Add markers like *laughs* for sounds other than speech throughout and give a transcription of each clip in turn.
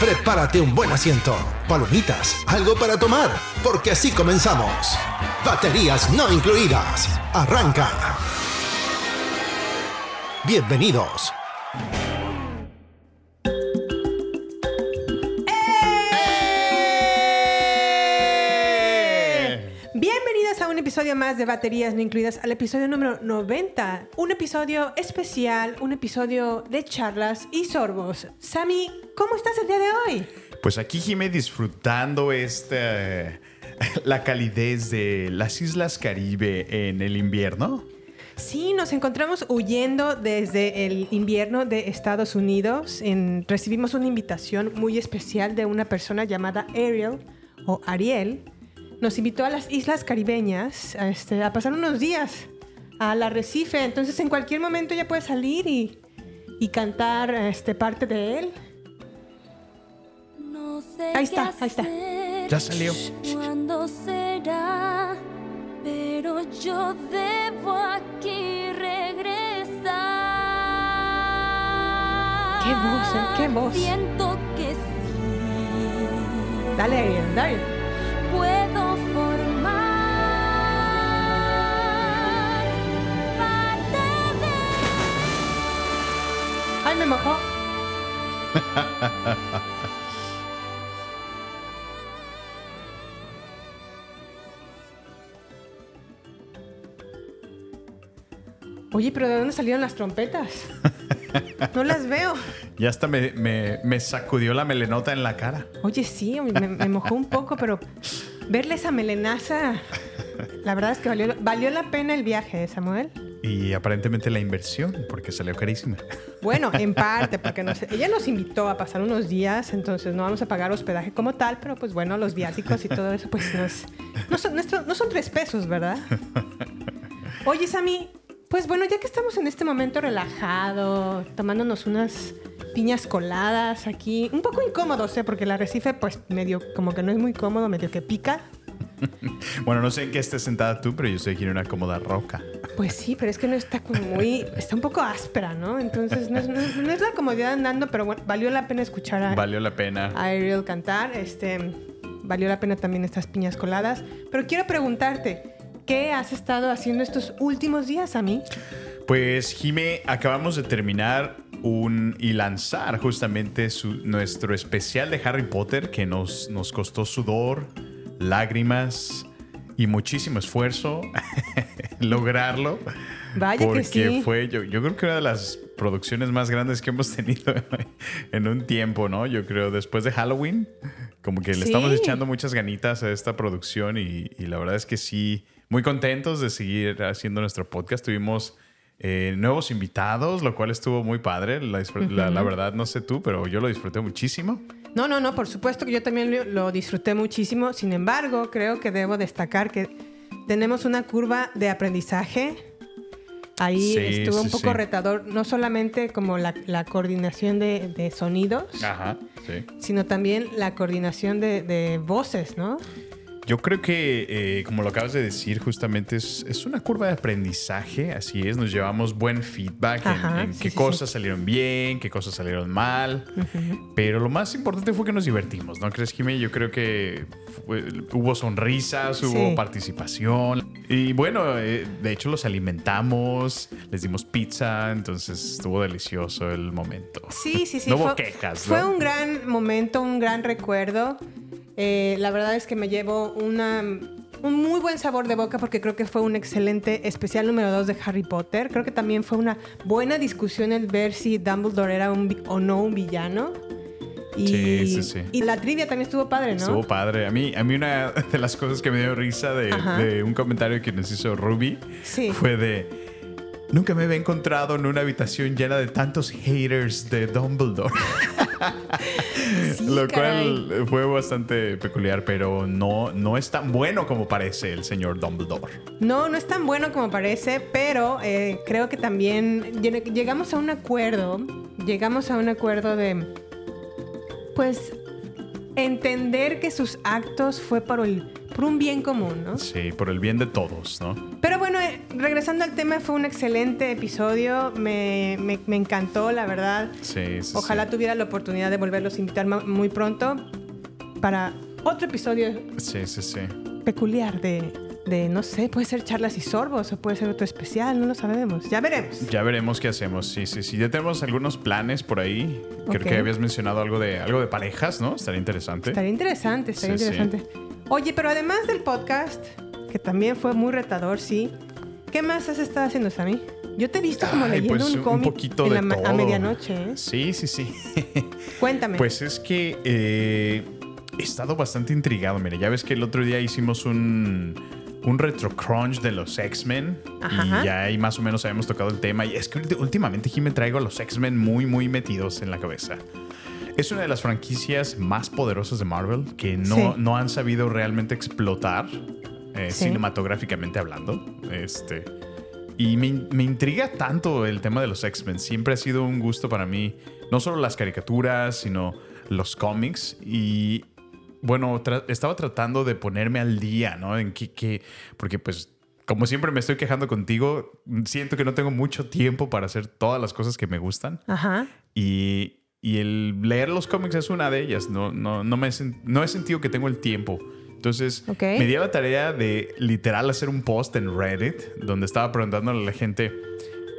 Prepárate un buen asiento, palomitas, algo para tomar, porque así comenzamos. Baterías no incluidas. Arranca. Bienvenidos. Episodio más de Baterías No Incluidas, al episodio número 90. Un episodio especial, un episodio de charlas y sorbos. Sammy, ¿cómo estás el día de hoy? Pues aquí Jimé disfrutando esta *laughs* la calidez de las Islas Caribe en el invierno. Sí, nos encontramos huyendo desde el invierno de Estados Unidos. En- recibimos una invitación muy especial de una persona llamada Ariel o Ariel. Nos invitó a las Islas Caribeñas a, este, a pasar unos días al arrecife. Entonces, en cualquier momento ya puede salir y, y cantar este, parte de él. No sé Ahí está, ahí está. Ya salió. ¿Cuándo será? Pero yo debo aquí regresar. Qué voz, ¿eh? Qué voz. Siento que sí. Dale, dale. Ay, me mojó. *laughs* Oye, pero ¿de dónde salieron las trompetas? No las veo. *laughs* Ya hasta me, me- me sacudió la melenota en la cara. Oye, sí, me, me mojó un poco, pero verle esa melenaza, la verdad es que valió, valió la pena el viaje, ¿eh, Samuel. Y aparentemente la inversión, porque salió carísima. *laughs* Bueno, en parte, porque nos- ella nos invitó a pasar unos días, entonces no vamos a pagar hospedaje como tal, pero pues bueno, los viáticos y todo eso, pues nos- no, son, nuestro- no son tres pesos, ¿verdad? *laughs* Oye, Sammy, pues bueno, ya que estamos en este momento relajado, tomándonos unas piñas coladas aquí, un poco incómodos, ¿eh? Porque el arrecife, pues medio, como que no es muy cómodo, medio que pica. *laughs* Bueno, no sé en qué estés sentada tú, pero yo estoy aquí en una cómoda roca. Pues sí, pero es que no está como muy, está un poco áspera, ¿no? Entonces no es, no es- no es la comodidad andando, pero bueno, valió la pena escuchar a, Valió la pena. a Ariel cantar. Este, valió la pena también estas piñas coladas. Pero quiero preguntarte, ¿qué has estado haciendo estos últimos días a mí? Pues Jime, acabamos de terminar un, y lanzar justamente su- nuestro especial de Harry Potter que nos, nos costó sudor, lágrimas y muchísimo esfuerzo *laughs* lograrlo. Vaya que porque sí. fue, yo, yo creo que una de las producciones más grandes que hemos *laughs* tenido en un tiempo, ¿no? Yo creo después de Halloween, como que le Sí. estamos echando muchas ganitas a esta producción y, y la verdad es que sí, muy contentos de seguir haciendo nuestro podcast. Tuvimos eh, nuevos invitados, lo cual estuvo muy padre. La- la verdad, no sé tú, pero yo lo disfruté muchísimo. No, no, no, por supuesto que yo también lo, disfruté muchísimo. Sin embargo, creo que debo destacar que tenemos una curva de aprendizaje. Ahí Sí, estuvo un poco sí. retador, no solamente como la, la coordinación de, de sonidos, Ajá, sino también la coordinación de, de voces, ¿no? Yo creo que, eh, como lo acabas de decir, justamente es, es una curva de aprendizaje, así es, nos llevamos buen feedback Ajá, en, sí, qué sí, cosas salieron bien, qué cosas salieron mal, pero lo más importante fue que nos divertimos, ¿no crees, Jimmy? Yo creo que fue- hubo sonrisas, hubo participación y bueno, eh, de hecho los alimentamos, les dimos pizza, entonces estuvo delicioso el momento. Sí, sí, sí. *laughs* No hubo fue, quejas, Fue ¿no? un gran momento, un gran recuerdo. Eh, la verdad es que me llevo una, un muy buen sabor de boca porque creo que fue un excelente especial número 2 de Harry Potter. Creo que también fue una buena discusión el ver si Dumbledore era un o no un villano. Y, Sí, sí, sí. y la trivia también estuvo padre, ¿no? Estuvo padre. A mí, a mí una *laughs* de las cosas que me dio risa de, un comentario que nos hizo Ruby Sí. fue de... Nunca me había encontrado en una habitación llena de tantos haters de Dumbledore. *laughs* Sí, Lo caray. cual fue bastante peculiar, pero no, no es tan bueno como parece el señor Dumbledore. No, no es tan bueno como parece, pero eh, creo que también lleg- llegamos a un acuerdo, llegamos a un acuerdo de, pues, entender que sus actos fue por, el, por un bien común, ¿no? Sí, por el bien de todos, ¿no? Pero bueno, eh, regresando al tema, fue un excelente episodio, me, me- me encantó, la verdad. Sí, sí, Ojalá sí. tuviera la oportunidad de volverlos a invitar muy pronto para otro episodio Sí, sí, sí. peculiar de, de, no sé, puede ser charlas y sorbos o puede ser otro especial, no lo sabemos. Ya veremos. Ya veremos qué hacemos. Sí, sí, sí. Ya tenemos algunos planes por ahí. Creo que habías mencionado algo de algo de parejas, ¿no? Estaría interesante. Estaría interesante, estaría Sí, sí. Oye, pero además del podcast, que también fue muy retador, sí, ¿qué más has estado haciendo, Sammy? Yo te he visto como Ay, leyendo pues, un cómic a medianoche, ¿eh? Sí, sí, sí. *laughs* Cuéntame. Pues es que eh, he estado bastante intrigado. Mira, ya ves que el otro día hicimos un, un retro crunch de los X-Men. Y ya ahí más o menos habíamos tocado el tema. Y es que últimamente aquí me traigo a los X-Men muy, muy metidos en la cabeza. Es una de las franquicias más poderosas de Marvel que no, Sí. no han sabido realmente explotar eh, Sí. cinematográficamente hablando. Este. Y me, me intriga tanto el tema de los X-Men. Siempre ha sido un gusto para mí, no solo las caricaturas, sino los cómics. Y bueno, tra- estaba tratando de ponerme al día, ¿no? En qué, qué- porque pues, como siempre me estoy quejando contigo, siento que no tengo mucho tiempo para hacer todas las cosas que me gustan. Ajá. Y, y el leer los cómics es una de ellas. No, no, no, me no he sentido que tengo el tiempo. Entonces, Ok. me di a la tarea de literal hacer un post en Reddit donde estaba preguntándole a la gente.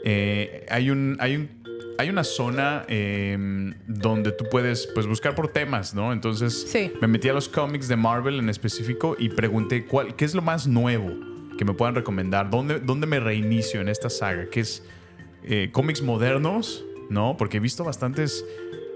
eh, hay, un, hay, un, hay una zona eh, donde tú puedes pues, buscar por temas, ¿no? Entonces, Sí. me metí a los cómics de Marvel en específico y pregunté cuál, qué es lo más nuevo que me puedan recomendar. ¿Dónde, dónde me reinicio en esta saga? ¿Qué es eh, cómics modernos? ¿No? Porque he visto bastantes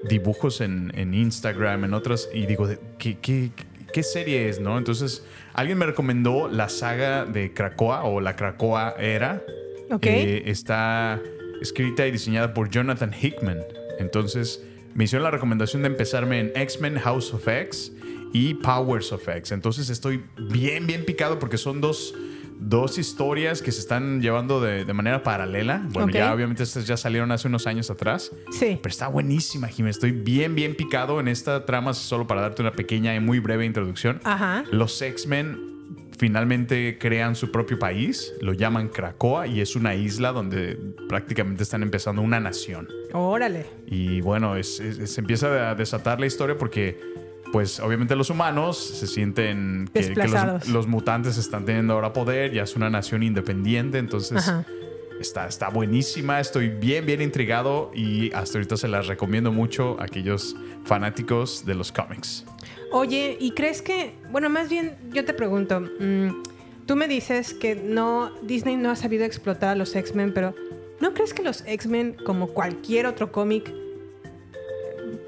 dibujos en, en Instagram, en otras, y digo, ¿qué, qué, qué serie es? ¿No? Entonces, alguien me recomendó la saga de Krakoa o la Krakoa era. Ok. Eh, está escrita y diseñada por Jonathan Hickman. Entonces, me hicieron la recomendación de empezarme en X-Men House of X y Powers of X. Entonces, estoy bien, bien picado porque son dos, dos historias que se están llevando de, de manera paralela. Bueno, ya obviamente estas ya salieron hace unos años atrás. Sí. Pero está buenísima, Jimmy. Estoy bien, bien picado en esta trama, solo para darte una pequeña y muy breve introducción. Ajá. Los X-Men finalmente crean su propio país, lo llaman Krakoa y es una isla donde prácticamente están empezando una nación. Órale. Y bueno, se empieza a desatar la historia porque, pues obviamente los humanos se sienten que, los, los mutantes están teniendo ahora poder, ya es una nación independiente, entonces Ajá. está, está buenísima, estoy bien, bien intrigado y hasta ahorita se las recomiendo mucho a aquellos fanáticos de los cómics. Oye, ¿y crees que, bueno, más bien yo te pregunto, mm, tú me dices que no, Disney no ha sabido explotar a los X-Men, pero ¿no crees que los X-Men, como cualquier otro cómic,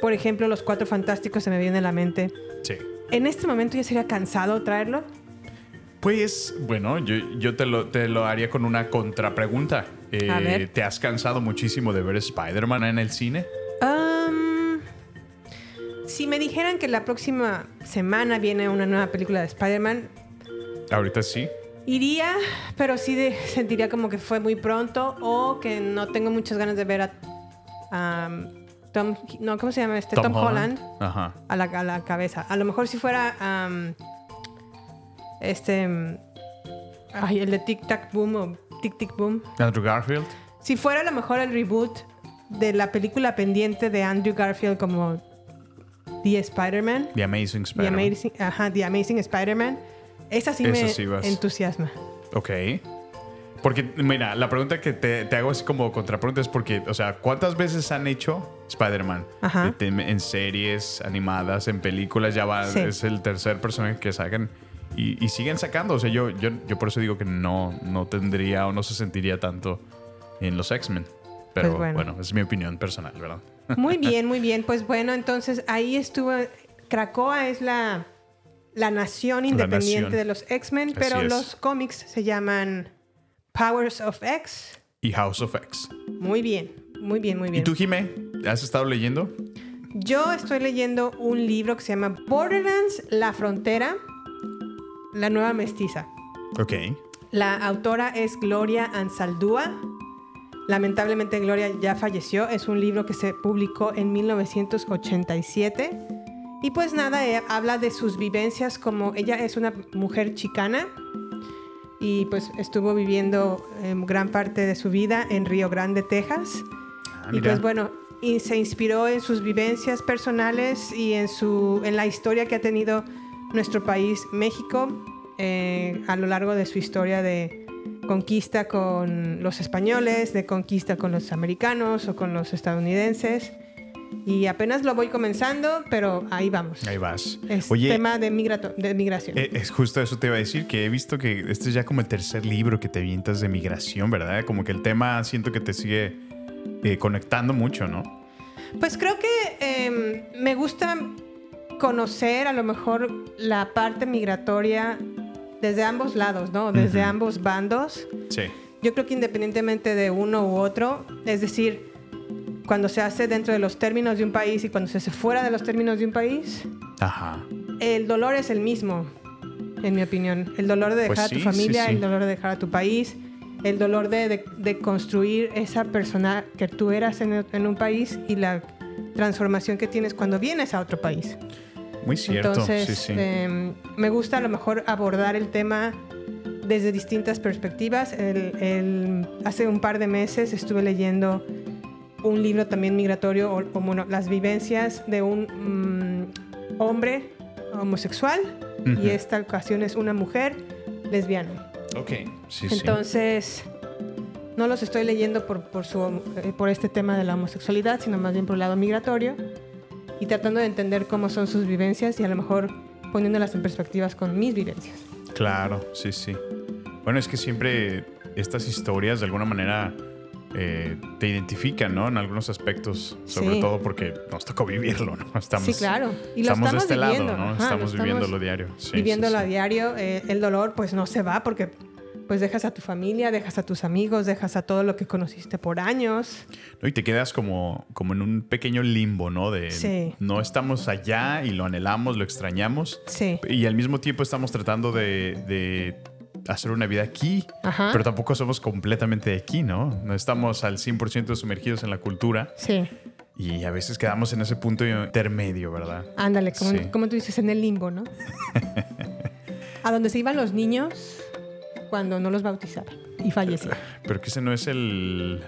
por ejemplo, los Cuatro Fantásticos se me viene a la mente, Sí. en este momento ya sería cansado traerlo? Pues bueno, yo, yo te, lo, te lo haría con una contrapregunta. Eh, A ver. ¿Te has cansado muchísimo de ver Spider-Man en el cine? Am, si me dijeran que la próxima semana viene una nueva película de Spider-Man, Ahorita sí. Iría, pero sí de- sentiría como que fue muy pronto o que no tengo muchas ganas de ver a am, Tom, no, ¿cómo se llama este? Tom, Holland, Ajá. a, la, a la cabeza. A lo mejor si fuera este, ay, el de Tic Tac Boom o Tic Tic Boom. Andrew Garfield. Si fuera a lo mejor el reboot de la película pendiente de Andrew Garfield como The Spider-Man, The Amazing The Spider-Man. Amazing, ajá, The Amazing Spider-Man, esa sí me sí entusiasma. Ok. Porque, mira, la pregunta que te, te hago así como contrapregunta es porque, o sea, ¿cuántas veces han hecho Spider-Man? En series animadas, en películas, ya va, Sí. es el tercer personaje que sacan. y- y siguen sacando. O sea, yo, yo, yo por eso digo que no, no tendría o no se sentiría tanto en los X-Men. Pero Pues bueno. bueno. es mi opinión personal, ¿verdad? Muy *laughs* bien, muy bien. Pues bueno, entonces ahí estuvo. Krakoa es la, la nación independiente nación. de los X-Men, pero los cómics se llaman Powers of X. Y House of X. Muy bien, muy bien, muy ¿Y bien. tú, Jime? ¿Has estado leyendo? Yo estoy leyendo un libro que se llama Borderlands, La Frontera, la nueva mestiza. Ok. La autora es Gloria Ansaldúa. Lamentablemente Gloria ya falleció. Es un libro que se publicó en 1987. Y pues nada, eh, habla de sus vivencias como ella es una mujer chicana y pues estuvo viviendo eh, gran parte de su vida en Río Grande, Texas. Ah, y pues bueno, y se inspiró en sus vivencias personales y en, su, en la historia que ha tenido nuestro país, México, eh, a lo largo de su historia de conquista con los españoles, de conquista con los americanos o con los estadounidenses. Y apenas lo voy comenzando, pero ahí vamos. Ahí vas. Es Oye, tema de, de migración. eh, es justo eso te iba a decir, que he visto que este es ya como el tercer libro que te avientas de migración, ¿verdad? Como que el tema siento que te sigue eh, conectando mucho, ¿no? Pues creo que eh, me gusta conocer a lo mejor la parte migratoria desde ambos lados, ¿no? Desde Ujú. ambos bandos. Sí. Yo creo que independientemente de uno u otro, es decir, cuando se hace dentro de los términos de un país y cuando se hace fuera de los términos de un país, Ajá. el dolor es el mismo, en mi opinión. El dolor de dejar Pues a tu sí, familia, sí, sí. el dolor de dejar a tu país, el dolor de, de- de construir esa persona que tú eras en, en un país y la transformación que tienes cuando vienes a otro país. Muy cierto. Entonces, sí, sí. eh, me gusta a lo mejor abordar el tema desde distintas perspectivas. El- el- hace un par de meses estuve leyendo un libro también migratorio, o, como no, las vivencias de un mm, hombre homosexual Ujú. y esta ocasión es una mujer lesbiana. Ok. Sí, sí. Entonces, no los estoy leyendo por, por, su, eh, por este tema de la homosexualidad, sino más bien por el lado migratorio y tratando de entender cómo son sus vivencias y a lo mejor poniéndolas en perspectivas con mis vivencias. Claro, sí, sí. Bueno, es que siempre estas historias de alguna manera eh, te identifican, ¿no? En algunos aspectos, sobre Sí. todo porque nos tocó vivirlo, ¿no? *laughs* Estamos, sí, claro. Y lo estamos, estamos, de este viviendo. lado, ¿no? Ajá, estamos lo viviéndolo diario. Sí, viviéndolo sí, a diario. eh, el dolor pues no se va porque pues dejas a tu familia, dejas a tus amigos, dejas a todo lo que conociste por años. ¿no? Y te quedas como, como en un pequeño limbo, ¿no? De Sí. no estamos allá y lo anhelamos, lo extrañamos. Sí. Y al mismo tiempo estamos tratando de, de hacer una vida aquí, Ajá. pero tampoco somos completamente de aquí, ¿no? No estamos al 100% sumergidos en la cultura Sí. y a veces quedamos en ese punto intermedio, ¿verdad? Ándale, como, Sí. como tú dices, en el limbo, ¿no? *laughs* a donde se iban los niños cuando no los bautizaban y fallecían. Pero que ese no es el...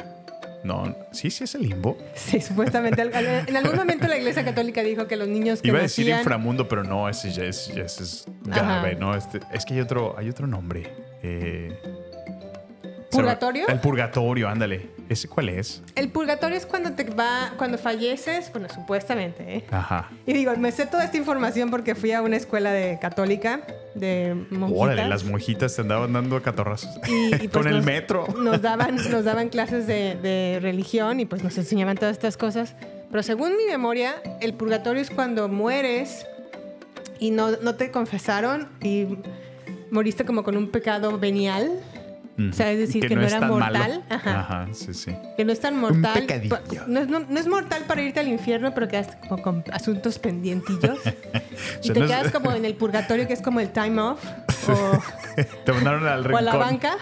No, sí, sí es el limbo. Sí, supuestamente. *laughs* En algún momento la Iglesia Católica dijo que los niños que Iba a decir inframundo, pero no, ese ya es, ese es grave, Ajá. ¿no? Este- es que hay otro, hay otro nombre. Eh, ¿Purgatorio? El purgatorio, ándale. ¿Ese cuál es? El purgatorio es cuando te va, cuando falleces, bueno, supuestamente, ¿eh? Ajá. Y digo, me sé toda esta información porque fui a una escuela de católica, de monjitas. Órale, las monjitas te andaban dando catorrazos. Y- y, *laughs* pues, Con el nos- metro. Nos daban, *laughs* nos daban clases de, de religión y pues nos enseñaban todas estas cosas. Pero según mi memoria, el purgatorio es cuando mueres y no, no te confesaron y moriste como con un pecado venial. O sea, es decir, que, no, es era mortal. Ajá. Ajá, sí, sí. Que no es tan mortal. No es, no- no es mortal para irte al infierno, pero quedas como con asuntos pendientillos. *laughs* y te no es- quedas *laughs* como en el purgatorio, que es como el time off. O, *laughs* Te mandaron al o rincón. a la banca.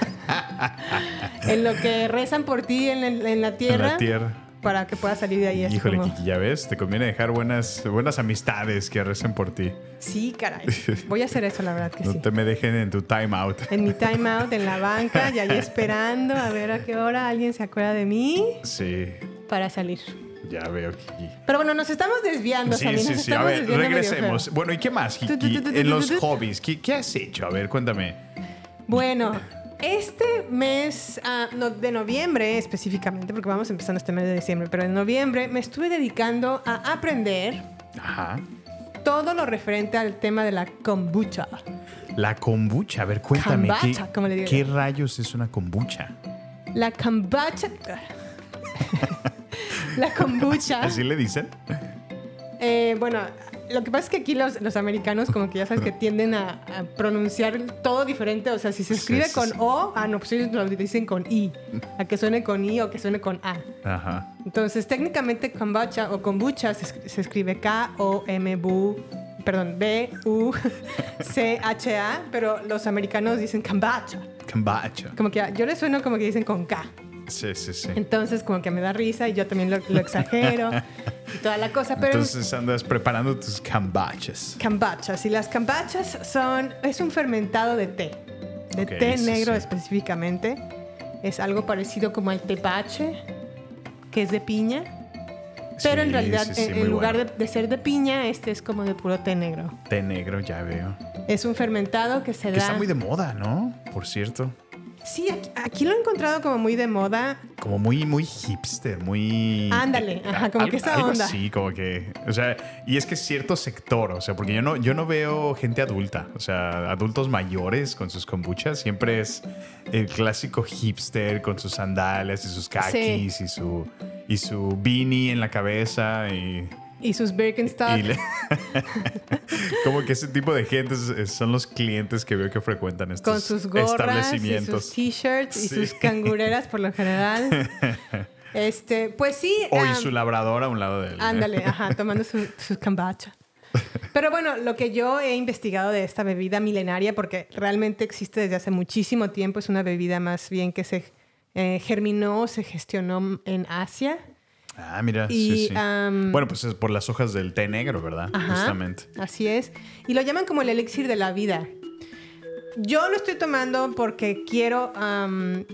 en lo que rezan por ti en, el- en la En tierra. la tierra. Para que puedas salir de ahí. Híjole, como- Kiki, ya ves, te conviene dejar buenas, buenas amistades que recen por ti. Sí, caray. *laughs* Voy a hacer eso, la verdad que No sí. te me dejen en tu time out. En mi time out, en la banca, y ahí esperando a ver a qué hora alguien se acuerda de mí Sí, para salir. ya veo, Kiki. Pero bueno, nos estamos desviando, Sí, Sammy, sí, sí. A ver, regresemos. Bueno, ¿y qué más, Kiki? En los hobbies, ¿qué, qué has hecho? A ver, cuéntame. Bueno, este mes ah, no, de noviembre específicamente, porque vamos empezando este mes de diciembre, pero en noviembre me estuve dedicando a aprender Ajá. todo lo referente al tema de la kombucha. La kombucha, a ver, cuéntame. ¿qué, Kombucha, como le digo ¿Qué yo. rayos es una kombucha? La kombucha. *laughs* la kombucha. ¿Así le dicen? Eh, bueno, lo que pasa es que aquí los, los americanos como que ya sabes que tienden a, a pronunciar todo diferente. O sea, si se escribe sí, con sí. O, ah, no, pues ellos lo dicen con I. A que suene con I o que suene con A. Ajá. Entonces, técnicamente kombucha o kombucha se, se escribe K-O-M-B-U, perdón, B-U-C-H-A, pero los americanos dicen kombucha. Kombucha. Como que yo les sueno como que dicen con K. Sí, sí, sí. Entonces, como que me da risa y yo también lo, lo exagero y toda la cosa. Pero Entonces andas preparando tus kombuchas. Cambachas. Y las cambachas son. Es un fermentado de té. De Ok, té negro sí. específicamente. Es algo parecido como al tepache, que es de piña. Pero en Sí, realidad, sí, en, en lugar bueno. de, de ser de piña, este es como de puro té negro. Té negro, ya veo. Es un fermentado que se Que da. está muy de moda, ¿no? Por cierto. Sí, aquí, aquí lo he encontrado como muy de moda. Como muy, muy hipster, muy... Ándale, ajá, como que esa onda. así, como que... O sea, y es que cierto sector, o sea, porque yo no, yo no veo gente adulta, o sea, adultos mayores con sus kombuchas, siempre es el clásico hipster con sus sandalias y sus kakis y su y su beanie en la cabeza y... Y sus Birkenstock. y le- *laughs* como que ese tipo de gente son los clientes que veo que frecuentan estos con sus gorras y establecimientos. sus t-shirts y Sí. sus cangureras por lo general. *laughs* Este, pues sí. O y su labrador a un lado de él. Ándale, *laughs* ajá, tomando su, su kombucha. Pero bueno, lo que yo he investigado de esta bebida milenaria, porque realmente existe desde hace muchísimo tiempo, es una bebida más bien que se eh, germinó, se gestionó en Asia. Ah, mira, Y, sí, sí. bueno, pues es por las hojas del té negro, ¿verdad? Ajá, Justamente. Así es. Y lo llaman como el elixir de la vida. Yo lo estoy tomando porque quiero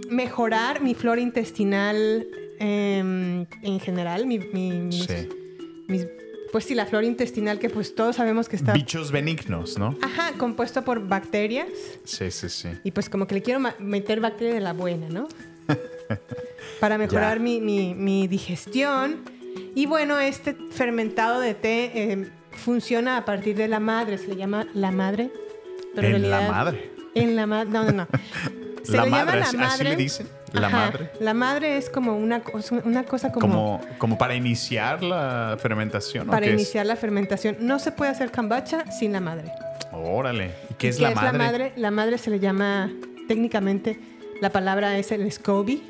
mejorar mi flora intestinal em, en general. Mi, mi- mis- Sí. mis- pues sí, la flora intestinal que pues todos sabemos que está... Bichos benignos, ¿no? Ajá, compuesto por bacterias. Sí, sí, sí. Y pues como que le quiero meter bacteria de la buena, ¿no? *laughs* Para mejorar mi, mi- mi digestión. Y bueno, este fermentado de té eh, funciona a partir de la madre. Se le llama la madre. pero ¿En la realidad- madre? En la madre. No, no, no. *laughs* Se La le llama madre, la ¿así- madre. así le dicen? La Ajá, madre. La madre es como una, cosa- una cosa como, Como, como para iniciar la fermentación. ¿o para es? iniciar la fermentación. No se puede hacer kombucha sin la madre. Órale. ¿Y qué ¿Y es, la, madre? la madre? La madre se le llama técnicamente, la palabra es el SCOBY.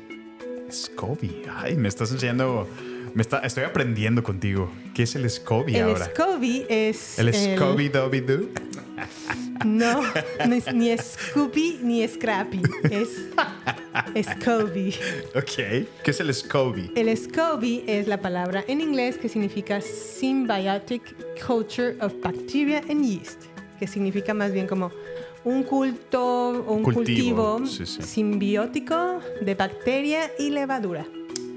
SCOBY. Ay, me estás enseñando. Me está, estoy aprendiendo contigo. ¿Qué es el SCOBY El ahora? SCOBY es... El SCOBY Dobby Doo. No, no es ni Scooby ni Scrappy. Es SCOBY. Ok. ¿Qué es el SCOBY? El SCOBY es la palabra en inglés que significa Symbiotic Culture of Bacteria and Yeast, que significa más bien como un culto o un Cultivo, cultivo, sí, sí. simbiótico de bacteria y levadura.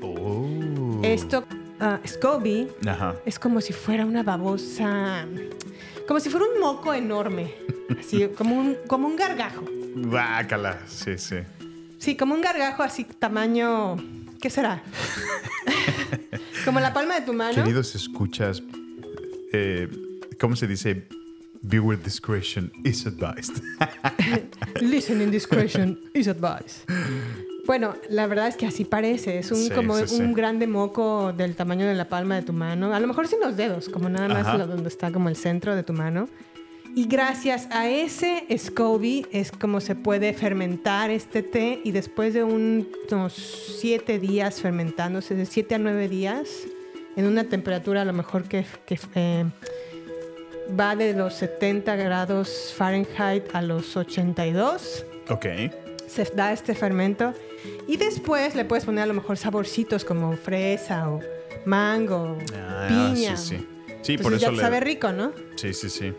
Oh. Esto, ah, SCOBY, Ajá. es como si fuera una babosa, como si fuera un moco enorme, así *laughs* como un, como un gargajo. Guácala. Sí, sí. Sí, como un gargajo así tamaño, ¿qué será? *laughs* como la palma de tu mano. Queridos escuchas, eh, ¿cómo se dice? Viewer discretion is advised. *laughs* Listening discretion is advised. Bueno, la verdad es que así parece. Es un Sí, como sí, sí. un grande moco del tamaño de la palma de tu mano. A lo mejor sin los dedos, como nada más Ajá. donde está como el centro de tu mano. Y gracias a ese SCOBY es como se puede fermentar este té y después de un- unos siete días fermentándose, de siete a nueve días, en una temperatura a lo mejor que, que, eh, va de los 70 grados Fahrenheit a los 82 ok. se da este fermento y después le puedes poner a lo mejor saborcitos como fresa o mango, Ah, piña. Sí, sí. Sí, Entonces por ya eso te le. sabe rico, ¿no? Sí, sí, sí.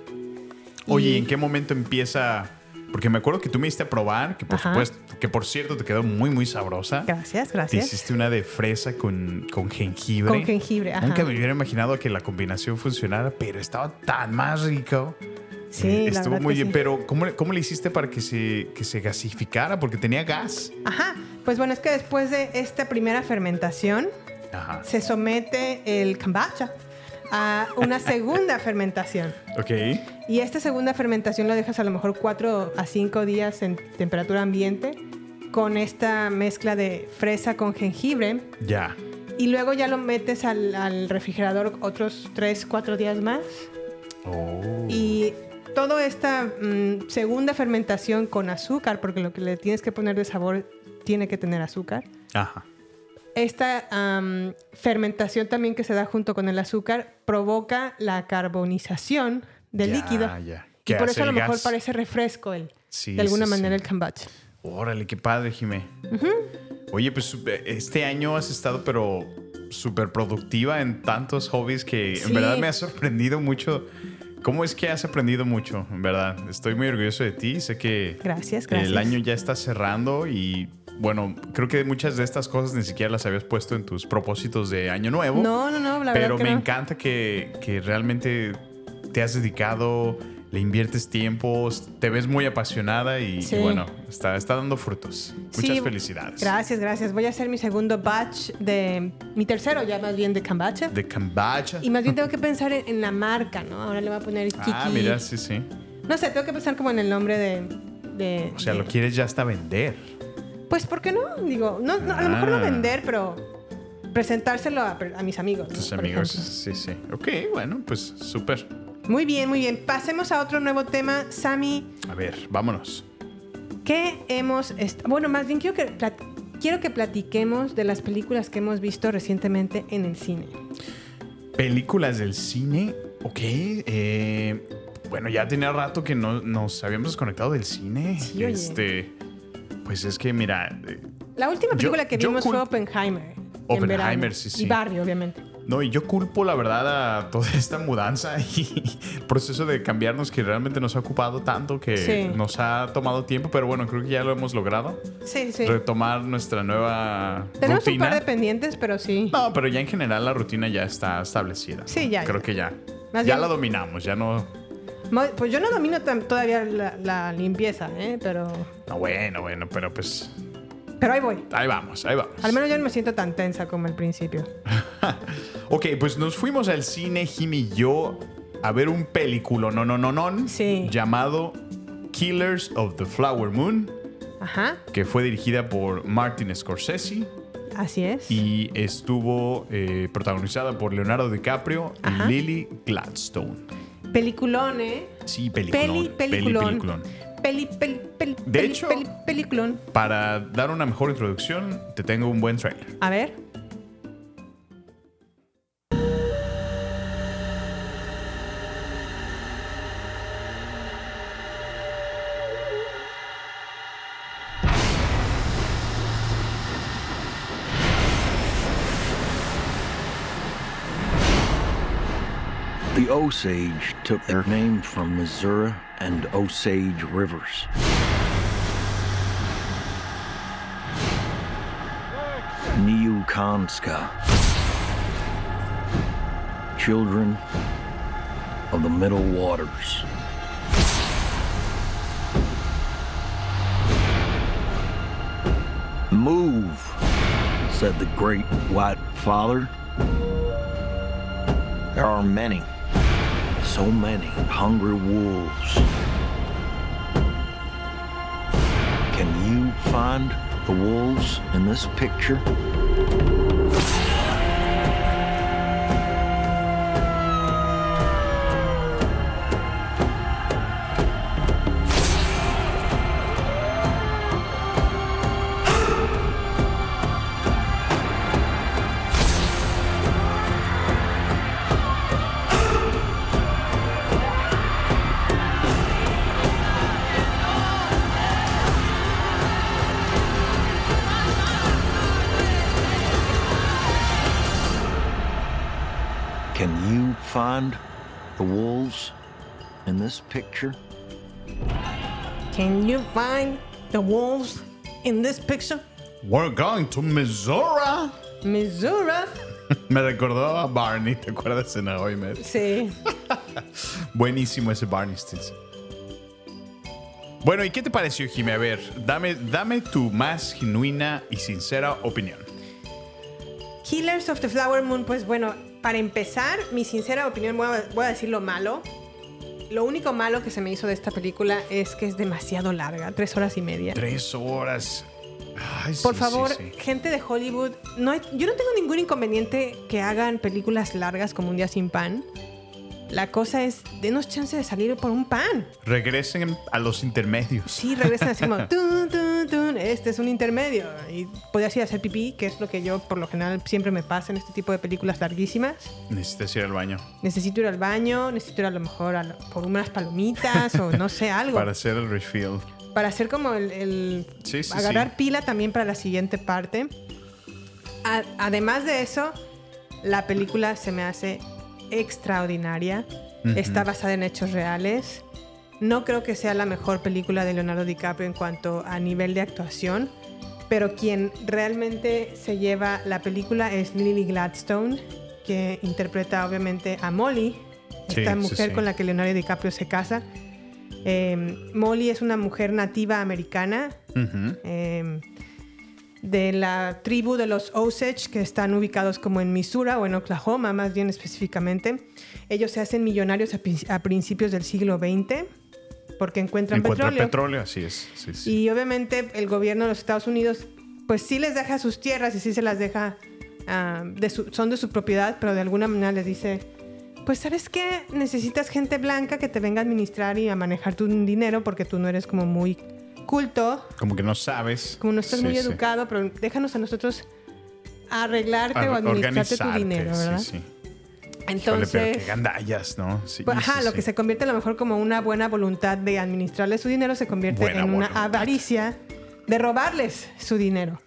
Oye, Y- ¿en qué momento empieza? Porque me acuerdo que tú me diste a probar, que por Ajá. supuesto, que por cierto te quedó muy, muy sabrosa. Gracias, Te gracias. hiciste una de fresa con, con jengibre. Con jengibre, ajá. Nunca me hubiera imaginado que la combinación funcionara, pero estaba tan más rico. Sí, Eh, la estuvo muy bien. sí. Pero, ¿cómo, le- ¿cómo le hiciste para que se, que se gasificara? Porque tenía gas. Ajá. Pues bueno, es que después de esta primera fermentación Ajá. se somete el kombucha a una segunda fermentación. Ok. Y esta segunda fermentación lo dejas a lo mejor 4 a 5 días en temperatura ambiente con esta mezcla de fresa con jengibre. Ya. Y luego ya lo metes al, al refrigerador otros 3, 4 días más. Oh. Y toda esta mm, segunda fermentación con azúcar, porque lo que le tienes que poner de sabor tiene que tener azúcar. Ajá. Esta am, fermentación también que se da junto con el azúcar provoca la carbonización del Ya, líquido. ya. Y Que por eso a lo mejor gas. parece refresco el, Sí, de alguna sí, manera sí. el kombucha. Órale, qué padre, Jimé. Oye, pues este año has estado, pero súper productiva en tantos hobbies que en verdad me ha sorprendido mucho. ¿Cómo es que has aprendido mucho? En verdad, estoy muy orgulloso de ti. Sé que Gracias, gracias. el año ya está cerrando y bueno, creo que muchas de estas cosas ni siquiera las habías puesto en tus propósitos de año nuevo. No, no, no, la pero verdad que me no. encanta que, que realmente te has dedicado, le inviertes tiempo, te ves muy apasionada y, bueno, está, está dando frutos. Muchas felicidades. Gracias, gracias. Voy a hacer mi segundo batch de... Mi tercero ya más bien de kombucha. De kombucha. Y más bien tengo que pensar en, en la marca, ¿no? Ahora le voy a poner Kiki. Ah, mira, sí, sí. No sé, tengo que pensar como en el nombre de... de- O sea, de- lo quieres ya hasta vender. Pues, ¿por qué no? Digo, no, no, a lo mejor no Ah. vender, pero presentárselo a, a mis amigos. ¿no? Tus Por amigos, sí, sí. Ok, bueno, pues súper. Muy bien, muy bien. Pasemos a otro nuevo tema. Sammy, A ver, vámonos. ¿qué hemos... Bueno, más bien quiero que, plat- quiero que platiquemos de las películas que hemos visto recientemente en el cine. Películas del cine. Ok. eh, bueno, ya tenía rato que no nos habíamos desconectado del cine. Sí, oye. Pues es que, mira. eh, La última Yo- película que vimos fue Oppenheimer. en Oppenheimer, sí, sí. Y Barbie, obviamente. No, y yo culpo la verdad a toda *laughs* esta mudanza *laughs* y el proceso de cambiarnos que realmente nos ha ocupado tanto que Sí. nos ha tomado tiempo, pero bueno, creo que ya lo hemos logrado. Sí, sí. Retomar nuestra nueva Tenemos rutina. un par de pendientes, pero sí. No, pero ya en general la rutina ya está establecida. ¿no? Sí, ya, Creo ya. que ya. Más ya bien- la dominamos, ya no. Pues yo no domino todavía la, la limpieza, ¿eh? Pero, No, bueno, bueno, pero pues pero ahí voy. ahí vamos, ahí vamos. Al menos yo no me siento tan tensa como al principio. *laughs* Ok, pues nos fuimos al cine, Jimmy y yo, a ver un película, no, no, no, no, Sí. llamado Killers of the Flower Moon, Ajá, que fue dirigida por Martin Scorsese así es. y estuvo eh, protagonizada por Leonardo DiCaprio Ajá. y Lily Gladstone. Peliculón, ¿eh? Sí, peliculón. Peli, peli, peliculón. peliculón. Peli, peli, peli, De hecho- peliculón. Para dar una mejor introducción, te tengo un buen trailer. A ver. Osage took their name from Missouri and Osage rivers. Niukanska. Children of the Middle Waters. Move, said the great white father. There are many, so many hungry wolves. Can you find the wolves in this picture? The wolves in this picture? Can you find the wolves in this picture? We're going to Missouri. Missouri. *laughs* Me recordó a Barney, ¿te acuerdas en Ahoy Med? Sí. *laughs* Buenísimo ese Barney Stinson. Bueno, ¿y qué te pareció, Jimmy? A ver, dame, dame tu más genuina y sincera opinión. Killers of the Flower Moon, pues bueno, para empezar, mi sincera opinión, voy a, voy a decir lo malo. Lo único malo que se me hizo de esta película es que es demasiado larga, tres horas y media. Tres horas. Ay, Por sí, favor, sí, sí. gente de Hollywood, no hay- yo no tengo ningún inconveniente que hagan películas largas como Un día sin pan. La cosa es, denos chance de salir por un pan. Regresen a los intermedios. Sí, regresan así como, tun, tun, tun, este es un intermedio. Y podías ir a hacer pipí, que es lo que yo por lo general siempre me pasa en este tipo de películas larguísimas. Necesitas ir al baño. Necesito ir al baño, necesito ir a lo mejor a lo- por unas palomitas o no sé, algo. Para hacer el refill. para hacer como el, el- Sí, sí, agarrar sí. pila también para la siguiente parte. A- además de eso, la película se me hace extraordinaria. Está basada en hechos reales. No creo que sea la mejor película de Leonardo DiCaprio en cuanto a nivel de actuación, pero quien realmente se lleva la película es Lily Gladstone, que interpreta obviamente a Molly, Sí, esta mujer sí. con la que Leonardo DiCaprio se casa. Eh, Molly es una mujer nativa americana eh, de la tribu de los Osage que están ubicados como en Missouri o en Oklahoma, más bien específicamente. Ellos se hacen millonarios a, prin- a principios del siglo XX porque encuentran Encuentra petróleo. petróleo, así es. Sí, sí. Y obviamente el gobierno de los Estados Unidos, pues sí les deja sus tierras y sí se las deja, ah, de su- son de su propiedad, pero de alguna manera les dice, pues sabes qué, necesitas gente blanca que te venga a administrar y a manejar tu dinero porque tú no eres como muy culto, Como que no sabes. como no estás Sí, muy sí. educado, pero déjanos a nosotros arreglarte o administrarte tu dinero, ¿verdad? Sí, sí. Híjole, Entonces... pero qué gandallas, ¿no? Sí, Pues, ajá, sí, lo sí. que se convierte a lo mejor como una buena voluntad de administrarle su dinero se convierte Buena en una voluntad. avaricia de robarles su dinero.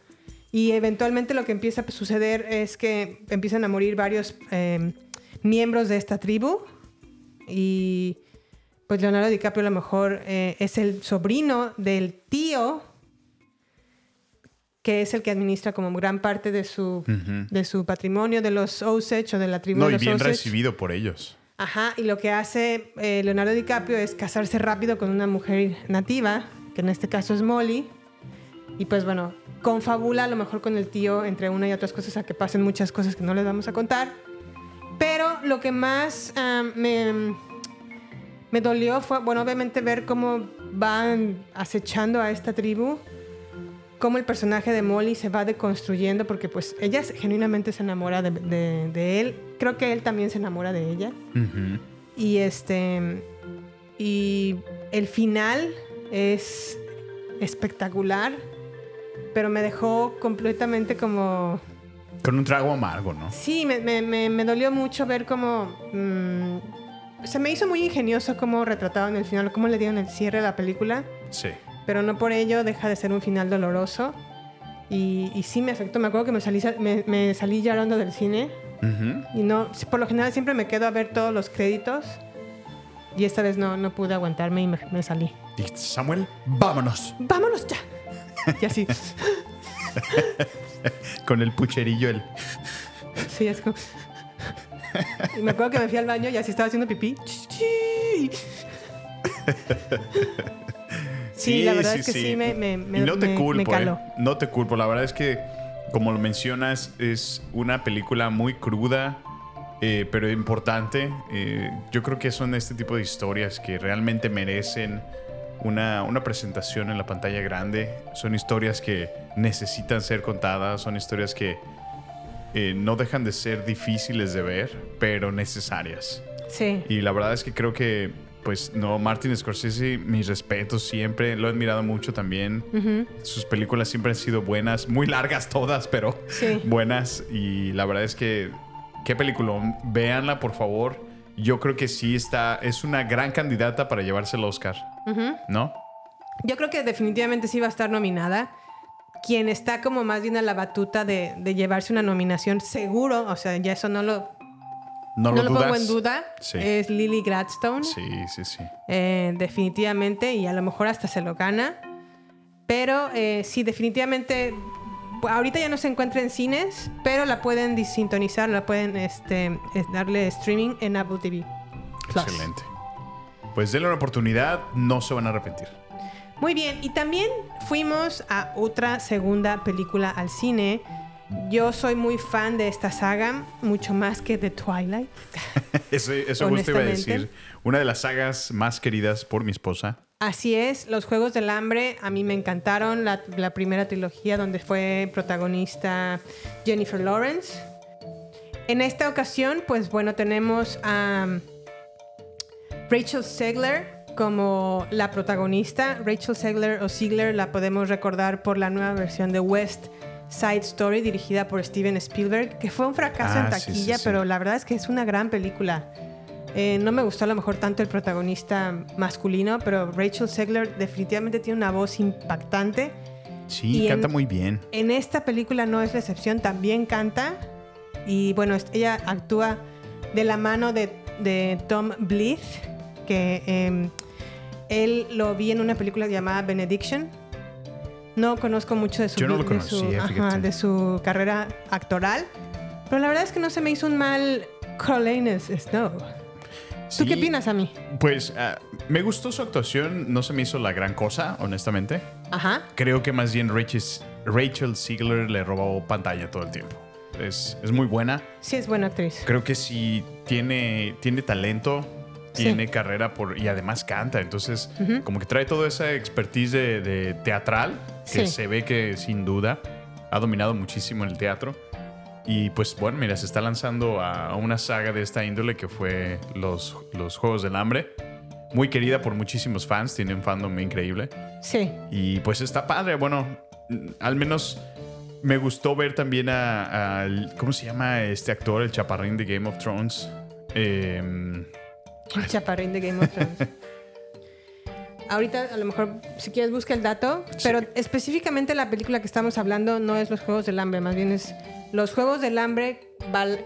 Y eventualmente lo que empieza a suceder es que empiezan a morir varios eh, miembros de esta tribu y pues Leonardo DiCaprio a lo mejor eh, es el sobrino del tío que es el que administra como gran parte de su, de su patrimonio de los Osage o de la tribu No, de y los bien Osage. recibido por ellos. Ajá, y lo que hace eh, Leonardo DiCaprio es casarse rápido con una mujer nativa, que en este caso es Molly. Y pues bueno, confabula a lo mejor con el tío entre una y otras cosas a que pasen muchas cosas que no les vamos a contar. Pero lo que más ah, me, me dolió fue, bueno, obviamente ver cómo van acechando a esta tribu, cómo el personaje de Molly se va deconstruyendo, porque pues ella genuinamente se enamora de, de- de él. Creo que él también se enamora de ella. Y este. Y el final es espectacular, pero me dejó completamente como. Con un trago amargo, ¿no? Sí, me, me- me- me dolió mucho ver cómo. mm, se me hizo muy ingenioso cómo retrataron el final, cómo le dieron el cierre a la película, Sí. pero no por ello deja de ser un final doloroso. Y, y sí me afectó. Me acuerdo que me salí, me, me salí llorando del cine. Ujú. Y no, por lo general siempre me quedo a ver todos los créditos. Y esta vez no, no pude aguantarme y me, me salí. Samuel, vámonos. ¡Vámonos ya! Y así. *laughs* Con el pucherillo, el. Sí, es como. Y me acuerdo que me fui al baño y así estaba haciendo pipí. *laughs* Sí, la verdad es que sí, me, me, me, no te me- culpo, caló. ¿eh? No te culpo. La verdad es que, como lo mencionas, es una película muy cruda, eh, pero importante. Eh, yo creo que son este tipo de historias que realmente merecen una, una presentación en la pantalla grande. Son historias que necesitan ser contadas, son historias que eh, no dejan de ser difíciles de ver, pero necesarias. Sí. Y la verdad es que creo que, pues, no, Martin Scorsese, mis respetos siempre, lo he admirado mucho también. Sus películas siempre han sido buenas, muy largas todas, pero Sí. *laughs* buenas. Y la verdad es que, qué película, véanla por favor. Yo creo que sí está, es una gran candidata para llevarse el Oscar, ¿no? Yo creo que definitivamente sí va a estar nominada. Quien está como más bien a la batuta de, de llevarse una nominación seguro, o sea, ya eso no lo, No, no lo pongo en duda, Sí. es Lily Gladstone. Sí, sí, sí. Eh, definitivamente, y a lo mejor hasta se lo gana. Pero eh, sí, definitivamente, ahorita ya no se encuentra en cines, pero la pueden disintonizar, la pueden este, es- darle streaming en Apple TV. Plus. Excelente. Pues denle una oportunidad, no se van a arrepentir. Muy bien, y también fuimos a otra segunda película al cine. Yo soy muy fan de esta saga, mucho más que de Twilight. *laughs* Eso, eso justo iba a decir. Una de las sagas más queridas por mi esposa. Así es, los Juegos del Hambre a mí me encantaron. La, la primera trilogía donde fue protagonista Jennifer Lawrence. En esta ocasión, pues bueno, tenemos a Rachel Segler como la protagonista. Rachel Segler o Ziegler la podemos recordar por la nueva versión de West Side Story dirigida por Steven Spielberg, que fue un fracaso Ah, en sí, sí, taquilla, sí. pero la verdad es que es una gran película. Eh, no me gustó a lo mejor tanto el protagonista masculino, pero Rachel Segler definitivamente tiene una voz impactante. Sí, Y canta en- muy bien. En esta película no es la excepción, también canta. Y bueno, ella actúa de la mano de, de Tom Blyth, que eh, él lo vi en una película llamada Benediction. No conozco mucho de su, Yo no lo vi- de su- ajá, fíjate. de su carrera actoral. Pero la verdad es que no se me hizo un mal Coriolanus Snow. ¿Tú Sí, qué opinas a mí? Pues ah, me gustó su actuación. No se me hizo la gran cosa, honestamente. Ajá. Creo que más bien Rachel, Rachel Ziegler le robó pantalla todo el tiempo. Es, es muy buena. Sí es buena actriz. Creo que sí tiene, tiene talento, Sí. tiene carrera por, y además canta. Entonces, como que trae toda esa expertise de, de teatral que Sí. se ve que sin duda ha dominado muchísimo en el teatro. Y pues bueno, mira, se está lanzando a, a una saga de esta índole que fue los, los Juegos del Hambre. Muy querida por muchísimos fans, tiene un fandom increíble. Sí. Y pues está padre. Bueno, al menos me gustó ver también a, al- ¿Cómo se llama este actor, el chaparrín de Game of Thrones? Em, Chaparrín de Game of Thrones. *laughs* Ahorita, a lo mejor, si quieres, busca el dato. Pero específicamente la película que estamos hablando no es Los Juegos del Hambre, más bien es Los Juegos del Hambre,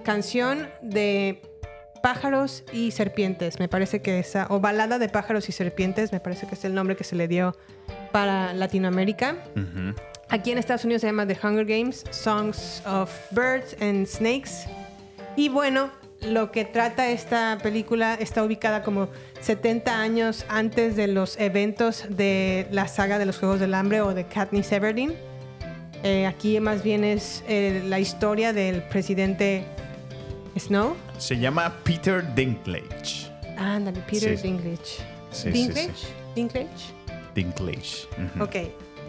canción de pájaros y serpientes. Me parece que esa, o balada de pájaros y serpientes, me parece que es el nombre que se le dio para Latinoamérica. Aquí en Estados Unidos se llama The Hunger Games, Songs of Birds and Snakes. Y bueno, lo que trata esta película está ubicada como 70 años antes de los eventos de la saga de los Juegos del Hambre o de Katniss Everdeen. Eh, aquí más bien es eh, la historia del presidente Snow. Se llama Peter Dinklage. Ándale, Peter Sí. Dinklage. Sí, Dinklage. sí. Dinklage. Dinklage. ujú. Ok.